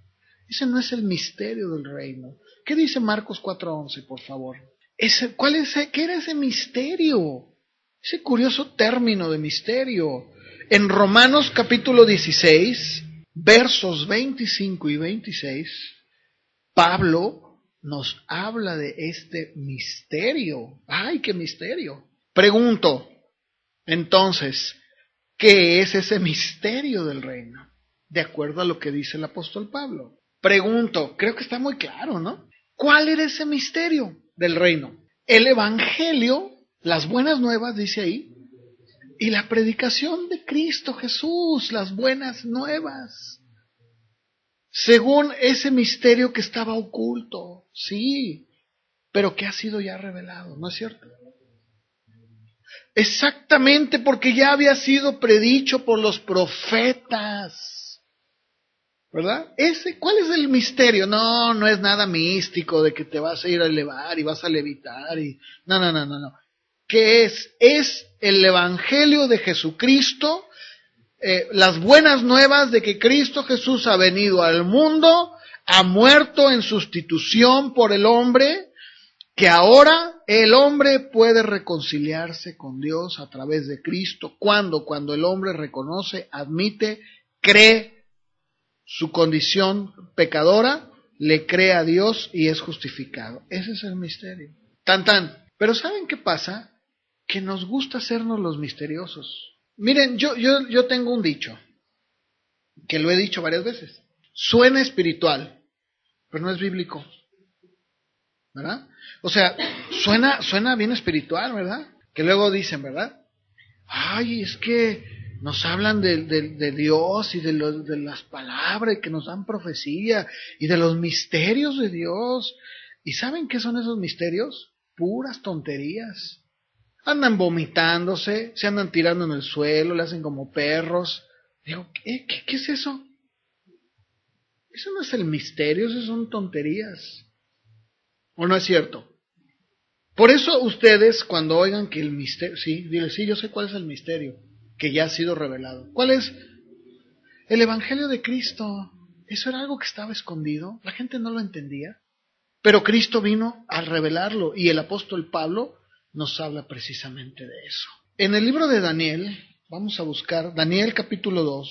Ese no es el misterio del reino. ¿Qué dice Marcos 4:11, por favor? Ese, ¿cuál es, ¿Qué era ese misterio? Ese curioso término de misterio. En Romanos capítulo 16, versos 25 y 26, Pablo nos habla de este misterio. ¡Ay, qué misterio! Pregunto, entonces, ¿qué es ese misterio del reino? De acuerdo a lo que dice el apóstol Pablo. Pregunto, creo que está muy claro, ¿no? ¿Cuál era ese misterio del reino? El Evangelio, las buenas nuevas, dice ahí, y la predicación de Cristo Jesús, las buenas nuevas según ese misterio que estaba oculto, sí, pero que ha sido ya revelado, ¿no es cierto? Exactamente porque ya había sido predicho por los profetas. ¿Verdad? Ese, ¿Cuál es el misterio? No, no es nada místico de que te vas a ir a elevar y vas a levitar y no, no, no, no, no. ¿Qué es? Es el evangelio de Jesucristo eh, las buenas nuevas de que Cristo Jesús ha venido al mundo, ha muerto en sustitución por el hombre, que ahora el hombre puede reconciliarse con Dios a través de Cristo. cuando Cuando el hombre reconoce, admite, cree su condición pecadora, le cree a Dios y es justificado. Ese es el misterio. Tan tan. Pero ¿saben qué pasa? Que nos gusta hacernos los misteriosos. Miren, yo, yo, yo tengo un dicho, que lo he dicho varias veces. Suena espiritual, pero no es bíblico. ¿Verdad? O sea, suena, suena bien espiritual, ¿verdad? Que luego dicen, ¿verdad? Ay, es que nos hablan de, Dios y de, de las palabras que nos dan profecía y de los misterios de Dios. ¿Y saben qué son esos misterios? Puras tonterías. Andan vomitándose, se andan tirando en el suelo, le hacen como perros. Digo, ¿qué, qué, es eso? Eso no es el misterio, eso son tonterías. ¿O no es cierto? Por eso ustedes cuando oigan que el misterio, sí, dile, sí, yo sé cuál es el misterio que ya ha sido revelado. ¿Cuál es? El Evangelio de Cristo. Eso era algo que estaba escondido, la gente no lo entendía, pero Cristo vino a revelarlo y el apóstol Pablo nos habla precisamente de eso. En el libro de Daniel, vamos a buscar Daniel capítulo 2,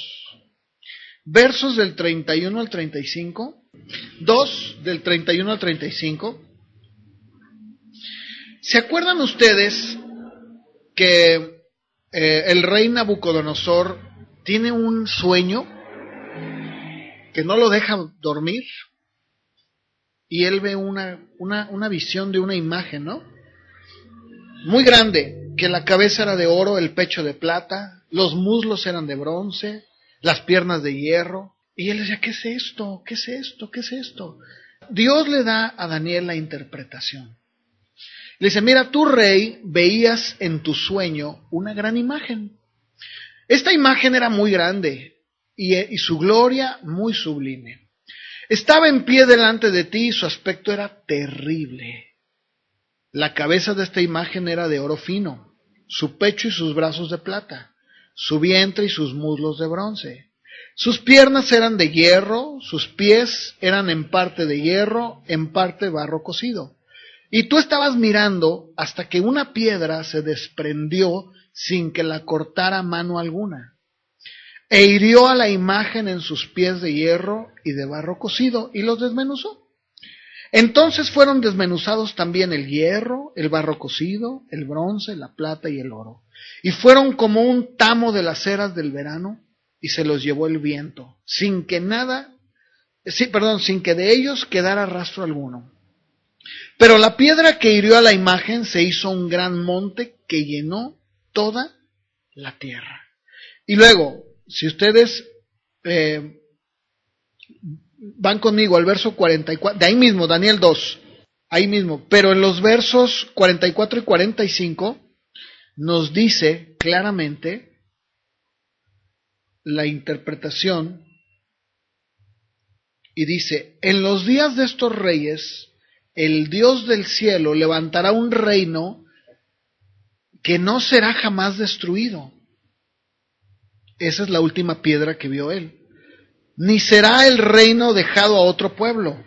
versos del 31 al 35, 2 del 31 al 35. ¿Se acuerdan ustedes que eh, el rey Nabucodonosor tiene un sueño que no lo deja dormir? Y él ve una, una, una visión de una imagen, ¿no? Muy grande, que la cabeza era de oro, el pecho de plata, los muslos eran de bronce, las piernas de hierro. Y él decía, ¿qué es esto? ¿Qué es esto? ¿Qué es esto? Dios le da a Daniel la interpretación. Le dice, mira, tu rey veías en tu sueño una gran imagen. Esta imagen era muy grande y, y su gloria muy sublime. Estaba en pie delante de ti y su aspecto era terrible. La cabeza de esta imagen era de oro fino, su pecho y sus brazos de plata su vientre y sus muslos de bronce. Sus piernas eran de hierro, sus pies eran en parte de hierro, en parte barro cocido. Y tú estabas mirando hasta que una piedra se desprendió sin que la cortara mano alguna. E hirió a la imagen en sus pies de hierro y de barro cocido y los desmenuzó. Entonces fueron desmenuzados también el hierro, el barro cocido, el bronce, la plata y el oro. Y fueron como un tamo de las eras del verano y se los llevó el viento, sin que nada, sí, perdón, sin que de ellos quedara rastro alguno. Pero la piedra que hirió a la imagen se hizo un gran monte que llenó toda la tierra. Y luego, si ustedes eh, van conmigo al verso 44, de ahí mismo, Daniel 2, ahí mismo, pero en los versos 44 y 45 nos dice claramente la interpretación y dice, en los días de estos reyes, el Dios del cielo levantará un reino que no será jamás destruido. Esa es la última piedra que vio él ni será el reino dejado a otro pueblo.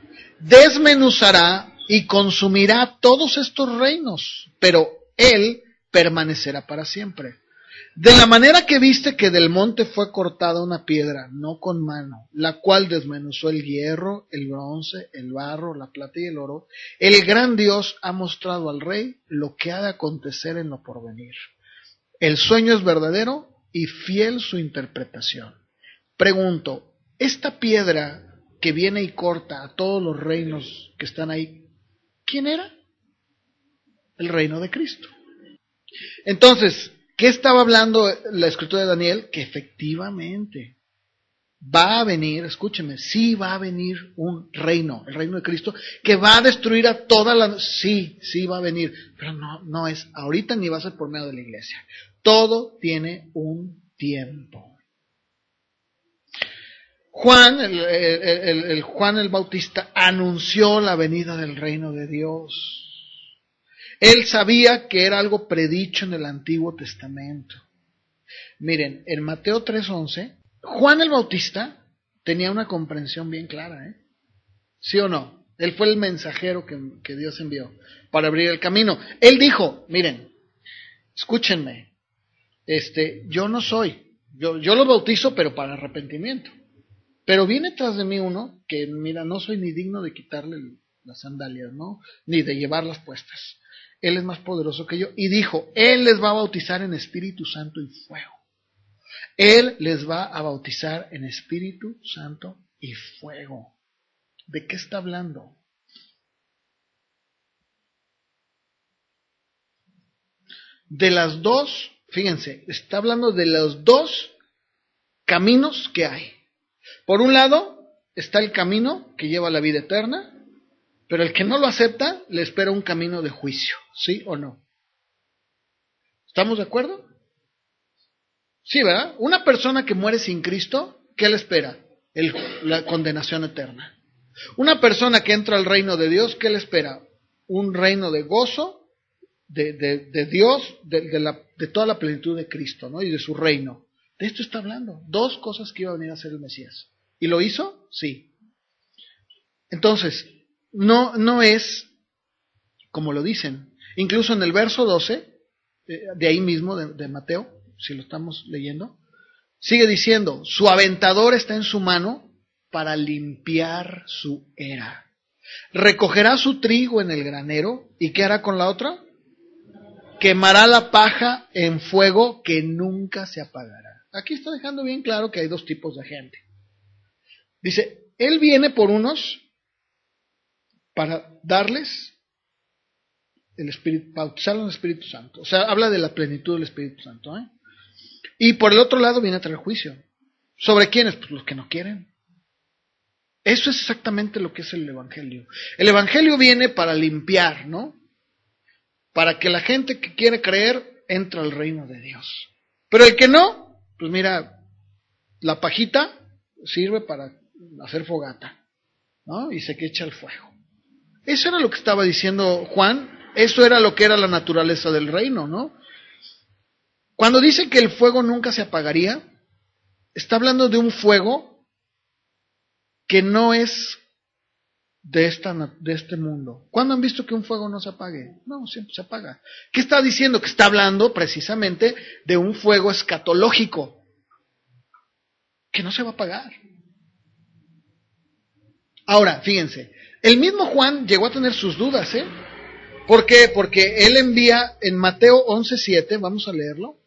Desmenuzará y consumirá todos estos reinos, pero él permanecerá para siempre. De la manera que viste que del monte fue cortada una piedra, no con mano, la cual desmenuzó el hierro, el bronce, el barro, la plata y el oro, el gran Dios ha mostrado al rey lo que ha de acontecer en lo porvenir. El sueño es verdadero y fiel su interpretación. Pregunto, esta piedra que viene y corta a todos los reinos que están ahí, ¿quién era? El reino de Cristo. Entonces, ¿qué estaba hablando la escritura de Daniel? Que efectivamente va a venir, escúcheme, sí va a venir un reino, el reino de Cristo, que va a destruir a toda la... Sí, sí va a venir, pero no, no es ahorita ni va a ser por medio de la iglesia. Todo tiene un tiempo. Juan, el, Juan el Bautista, anunció la venida del reino de Dios. Él sabía que era algo predicho en el Antiguo Testamento. Miren, en Mateo 3:11, Juan el Bautista tenía una comprensión bien clara, ¿eh? ¿Sí o no? Él fue el mensajero que, que Dios envió para abrir el camino. Él dijo, miren, escúchenme, este, yo no soy, yo, yo los bautizo, pero para arrepentimiento. Pero viene tras de mí uno que, mira, no soy ni digno de quitarle las sandalias, ¿no? Ni de llevarlas puestas. Él es más poderoso que yo. Y dijo, Él les va a bautizar en Espíritu Santo y fuego. Él les va a bautizar en Espíritu Santo y fuego. ¿De qué está hablando? De las dos, fíjense, está hablando de los dos caminos que hay. Por un lado está el camino que lleva a la vida eterna, pero el que no lo acepta le espera un camino de juicio, ¿sí o no? ¿Estamos de acuerdo? Sí, ¿verdad? Una persona que muere sin Cristo, ¿qué le espera? la condenación eterna. Una persona que entra al reino de Dios, ¿qué le espera? Un reino de gozo, de, de Dios, de, la, de, toda la plenitud de Cristo, ¿no? Y de su reino. De esto está hablando. Dos cosas que iba a venir a ser el Mesías. ¿Y lo hizo? Sí. Entonces, no, no es como lo dicen. Incluso en el verso 12, eh, de ahí mismo, de, Mateo, si lo estamos leyendo, sigue diciendo, su aventador está en su mano para limpiar su era. Recogerá su trigo en el granero y ¿qué hará con la otra? Quemará la paja en fuego que nunca se apagará. Aquí está dejando bien claro que hay dos tipos de gente. Dice, Él viene por unos para darles el Espíritu, bautizarlos en el Espíritu Santo. O sea, habla de la plenitud del Espíritu Santo. ¿eh? Y por el otro lado viene a traer juicio. ¿Sobre quiénes? Pues los que no quieren. Eso es exactamente lo que es el Evangelio. El Evangelio viene para limpiar, ¿no? Para que la gente que quiere creer entre al reino de Dios. Pero el que no, pues mira, la pajita sirve para hacer fogata, ¿no? Y se que echa el fuego. Eso era lo que estaba diciendo Juan, eso era lo que era la naturaleza del reino, ¿no? Cuando dice que el fuego nunca se apagaría, está hablando de un fuego que no es de, esta, de este mundo. ¿Cuándo han visto que un fuego no se apague? No, siempre se apaga. ¿Qué está diciendo? Que está hablando precisamente de un fuego escatológico que no se va a apagar. Ahora, fíjense, el mismo Juan llegó a tener sus dudas, ¿eh? ¿Por qué? Porque él envía en Mateo 11.7, vamos a leerlo.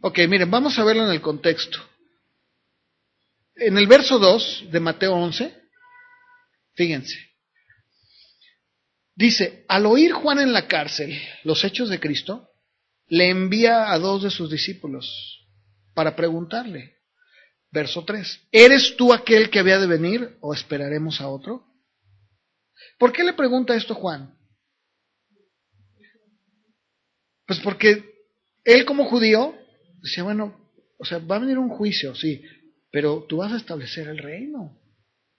Ok, miren, vamos a verlo en el contexto. En el verso 2 de Mateo 11, fíjense, dice, al oír Juan en la cárcel los hechos de Cristo, le envía a dos de sus discípulos para preguntarle, Verso 3. ¿Eres tú aquel que había de venir o esperaremos a otro? ¿Por qué le pregunta esto Juan? Pues porque él como judío decía, bueno, o sea, va a venir un juicio, sí, pero tú vas a establecer el reino.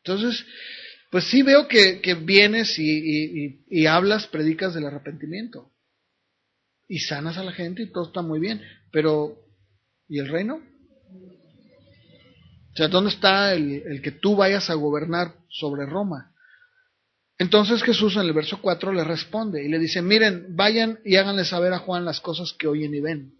Entonces, pues sí veo que, vienes y, y hablas, predicas del arrepentimiento y sanas a la gente y todo está muy bien, pero ¿y el reino? O sea, ¿dónde está el, que tú vayas a gobernar sobre Roma? Entonces Jesús en el verso 4 le responde y le dice, miren, vayan y háganle saber a Juan las cosas que oyen y ven.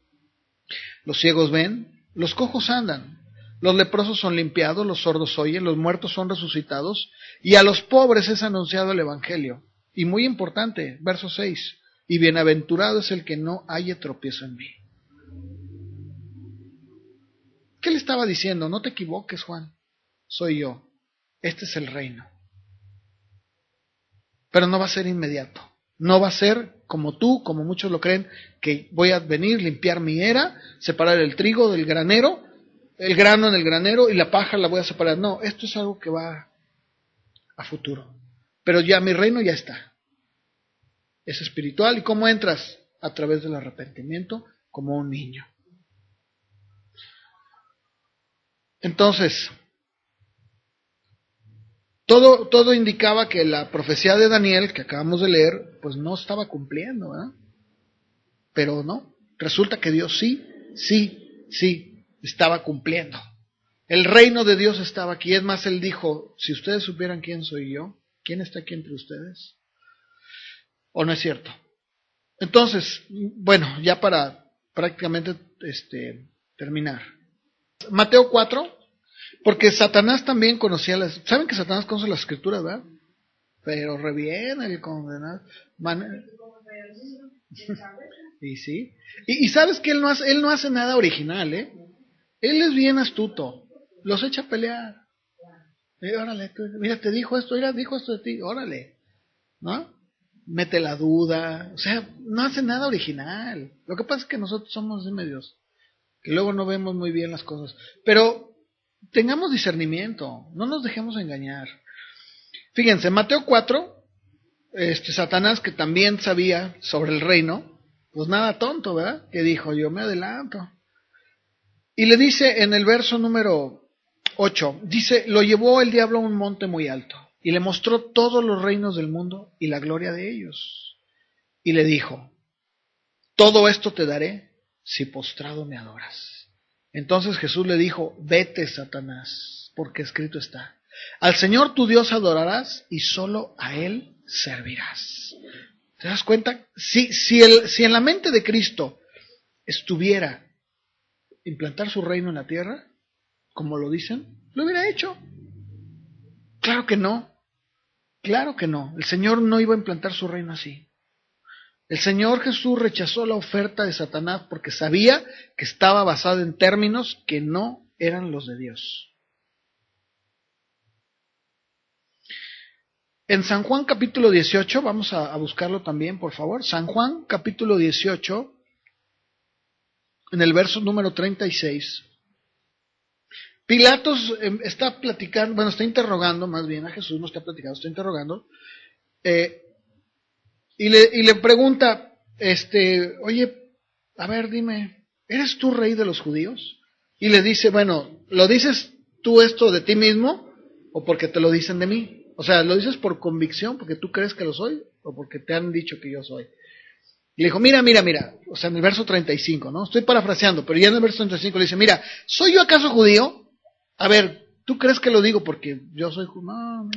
Los ciegos ven, los cojos andan, los leprosos son limpiados, los sordos oyen, los muertos son resucitados, y a los pobres es anunciado el Evangelio. Y muy importante, verso 6, y bienaventurado es el que no haya tropiezo en mí. ¿Qué le estaba diciendo? No te equivoques, Juan. Soy yo. Este es el reino. Pero no va a ser inmediato. No va a ser como tú, como muchos lo creen, que voy a venir, limpiar mi era, separar el trigo del granero, el grano en el granero y la paja la voy a separar. No, esto es algo que va a futuro. Pero ya mi reino ya está. Es espiritual. ¿Y cómo entras? A través del arrepentimiento como un niño. Entonces, todo, todo indicaba que la profecía de Daniel, que acabamos de leer, pues no estaba cumpliendo, ¿verdad? Pero no, resulta que Dios sí, sí Sí, estaba cumpliendo. El reino de Dios estaba aquí. Es más, él dijo, si ustedes supieran quién soy yo, ¿quién está aquí entre ustedes? ¿O no es cierto? Entonces, bueno, ya para prácticamente este, terminar. Mateo 4, porque Satanás también conocía las... ¿Saben que Satanás conoce las escrituras, verdad? Pero reviene el condenado. y sí. Y, sabes que él no, hace, él no hace nada original, ¿eh? Él es bien astuto. Los echa a pelear. Eh, mira, te dijo esto, mira, dijo esto de ti, órale. ¿No? Mete la duda. O sea, no hace nada original. Lo que pasa es que nosotros somos de medios. Que luego no vemos muy bien las cosas. Pero tengamos discernimiento. No nos dejemos engañar. Fíjense, Mateo 4, este Satanás que también sabía sobre el reino, pues nada tonto, ¿verdad? Que dijo, yo me adelanto. Y le dice en el verso número 8, dice, lo llevó el diablo a un monte muy alto y le mostró todos los reinos del mundo y la gloria de ellos. Y le dijo, todo esto te daré si postrado me adoras. Entonces Jesús le dijo, vete, Satanás, porque escrito está, al Señor tu Dios adorarás y solo a Él servirás. ¿Te das cuenta? Si, si, el, si en la mente de Cristo estuviera implantar su reino en la tierra, como lo dicen, lo hubiera hecho. Claro que no. Claro que no. El Señor no iba a implantar su reino así. El Señor Jesús rechazó la oferta de Satanás porque sabía que estaba basada en términos que no eran los de Dios. En San Juan capítulo 18, vamos a, buscarlo también, por favor. San Juan capítulo 18, en el verso número 36. Pilatos em, está platicando, bueno, está interrogando más bien a Jesús, no está platicando, está interrogando. Eh, y, le, pregunta, este, oye, a ver, dime, ¿eres tú rey de los judíos? Y le dice, bueno, ¿lo dices tú esto de ti mismo o porque te lo dicen de mí? O sea, ¿lo dices por convicción, porque tú crees que lo soy, o porque te han dicho que yo soy? Y le dijo, mira, mira, mira, o sea, en el verso 35, ¿no? Estoy parafraseando, pero ya en el verso 35 le dice, mira, ¿soy yo acaso judío? A ver, ¿tú crees que lo digo porque yo soy judío?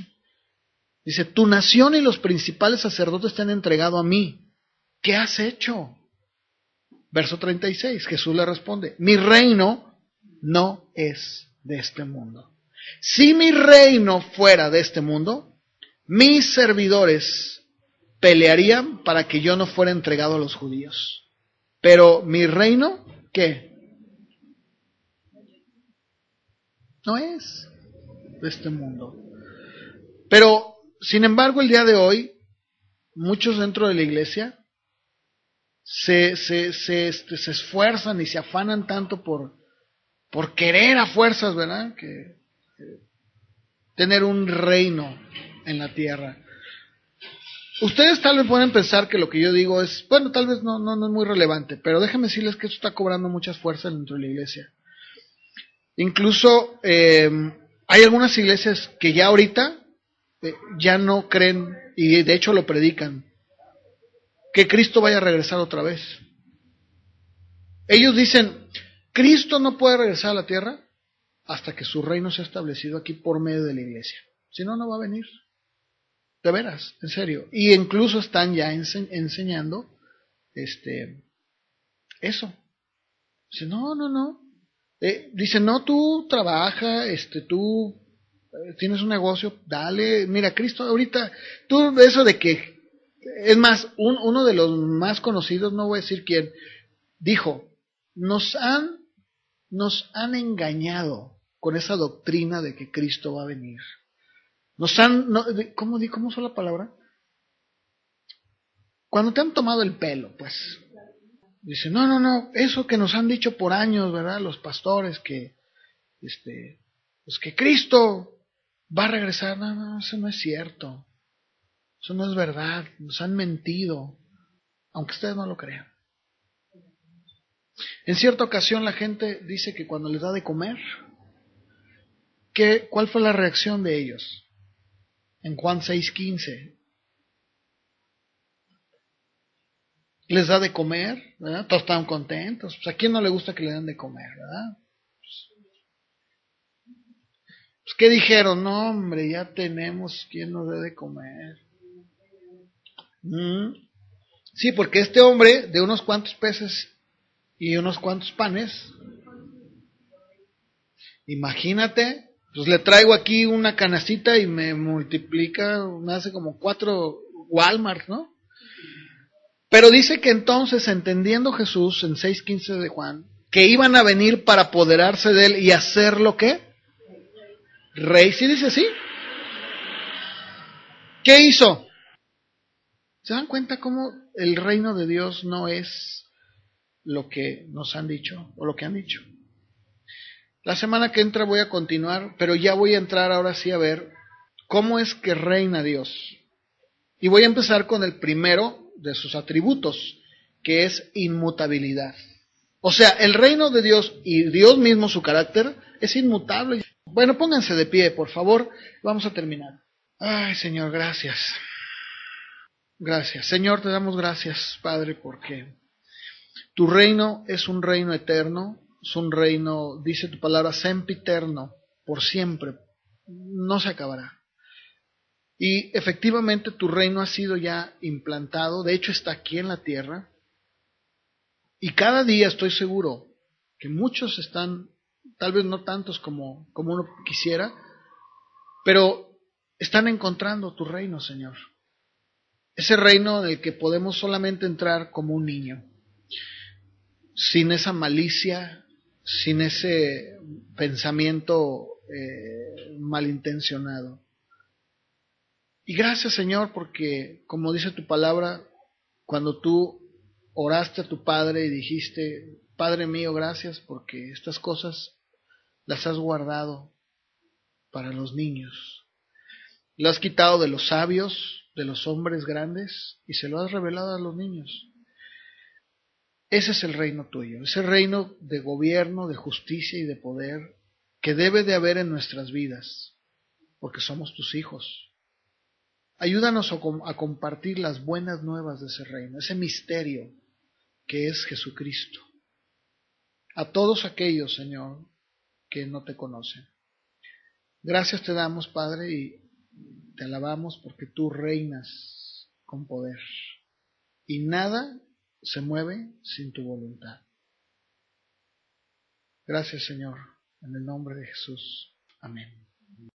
Dice, tu nación y los principales sacerdotes te han entregado a mí. ¿Qué has hecho? Verso 36, Jesús le responde, mi reino no es de este mundo. Si mi reino fuera de este mundo, mis servidores pelearían para que yo no fuera entregado a los judíos. Pero mi reino, ¿qué? No es de este mundo. Pero, sin embargo, el día de hoy, muchos dentro de la iglesia se, se, se, este, se esfuerzan y se afanan tanto por, por querer a fuerzas, ¿verdad? Que tener un reino en la tierra. Ustedes tal vez pueden pensar que lo que yo digo es, bueno, tal vez no, no, no es muy relevante, pero déjenme decirles que esto está cobrando muchas fuerzas dentro de la iglesia. Incluso eh, hay algunas iglesias que ya ahorita ya no creen, y de hecho lo predican, que Cristo vaya a regresar otra vez. Ellos dicen, Cristo no puede regresar a la tierra hasta que su reino sea establecido aquí por medio de la iglesia. Si no, no va a venir. De veras, en serio. Y incluso están ya enseñando este, eso. Dice, no, no, no. Eh, dice, no, tú trabaja, este, tú tienes un negocio, dale. Mira, Cristo, ahorita, tú, eso de que, es más, uno de los más conocidos, no voy a decir quién, dijo, nos han, nos han engañado con esa doctrina de que Cristo va a venir. Nos han, no, ¿cómo, ¿cómo usó la palabra? Cuando te han tomado el pelo, pues. Dice, no, no, no, eso que nos han dicho por años, ¿verdad? Los pastores que, este, pues que Cristo va a regresar. No, no, eso no es cierto. Eso no es verdad. Nos han mentido. Aunque ustedes no lo crean. En cierta ocasión la gente dice que cuando les da de comer, ¿Qué, ¿Cuál fue la reacción de ellos? En Juan 6:15. les da de comer, ¿verdad? Todos están contentos. Pues a quién no le gusta que le den de comer, ¿verdad? Pues ¿qué dijeron? No, hombre, ya tenemos quien nos dé de comer. Mm. Sí, porque este hombre de unos cuantos peces y unos cuantos panes, imagínate, pues le traigo aquí una canacita y me multiplica, me hace como cuatro Walmart, ¿no? Pero dice que entonces, entendiendo Jesús en 6.15 de Juan, que iban a venir para apoderarse de él y hacer lo que? Rey, ¿sí dice así? ¿Qué hizo? ¿Se dan cuenta cómo el reino de Dios no es lo que nos han dicho o lo que han dicho? La semana que entra voy a continuar, pero ya voy a entrar ahora sí a ver cómo es que reina Dios. Y voy a empezar con el primero de sus atributos, que es inmutabilidad. O sea, el reino de Dios y Dios mismo, su carácter, es inmutable. Bueno, pónganse de pie, por favor. Vamos a terminar. Ay, Señor, gracias. Gracias. Señor, te damos gracias, Padre, porque tu reino es un reino eterno, es un reino, dice tu palabra, sempiterno, por siempre. No se acabará. Y efectivamente tu reino ha sido ya implantado, de hecho está aquí en la tierra. Y cada día estoy seguro que muchos están, tal vez no tantos como, como uno quisiera, pero están encontrando tu reino, Señor. Ese reino en el que podemos solamente entrar como un niño, sin esa malicia, sin ese pensamiento eh, malintencionado. Y gracias Señor porque, como dice tu palabra, cuando tú oraste a tu Padre y dijiste, Padre mío, gracias porque estas cosas las has guardado para los niños. Las has quitado de los sabios, de los hombres grandes, y se lo has revelado a los niños. Ese es el reino tuyo, ese reino de gobierno, de justicia y de poder que debe de haber en nuestras vidas, porque somos tus hijos. Ayúdanos a compartir las buenas nuevas de ese reino, ese misterio que es Jesucristo. A todos aquellos, Señor, que no te conocen. Gracias te damos, Padre, y te alabamos porque tú reinas con poder. Y nada se mueve sin tu voluntad. Gracias Señor, en el nombre de Jesús. Amén.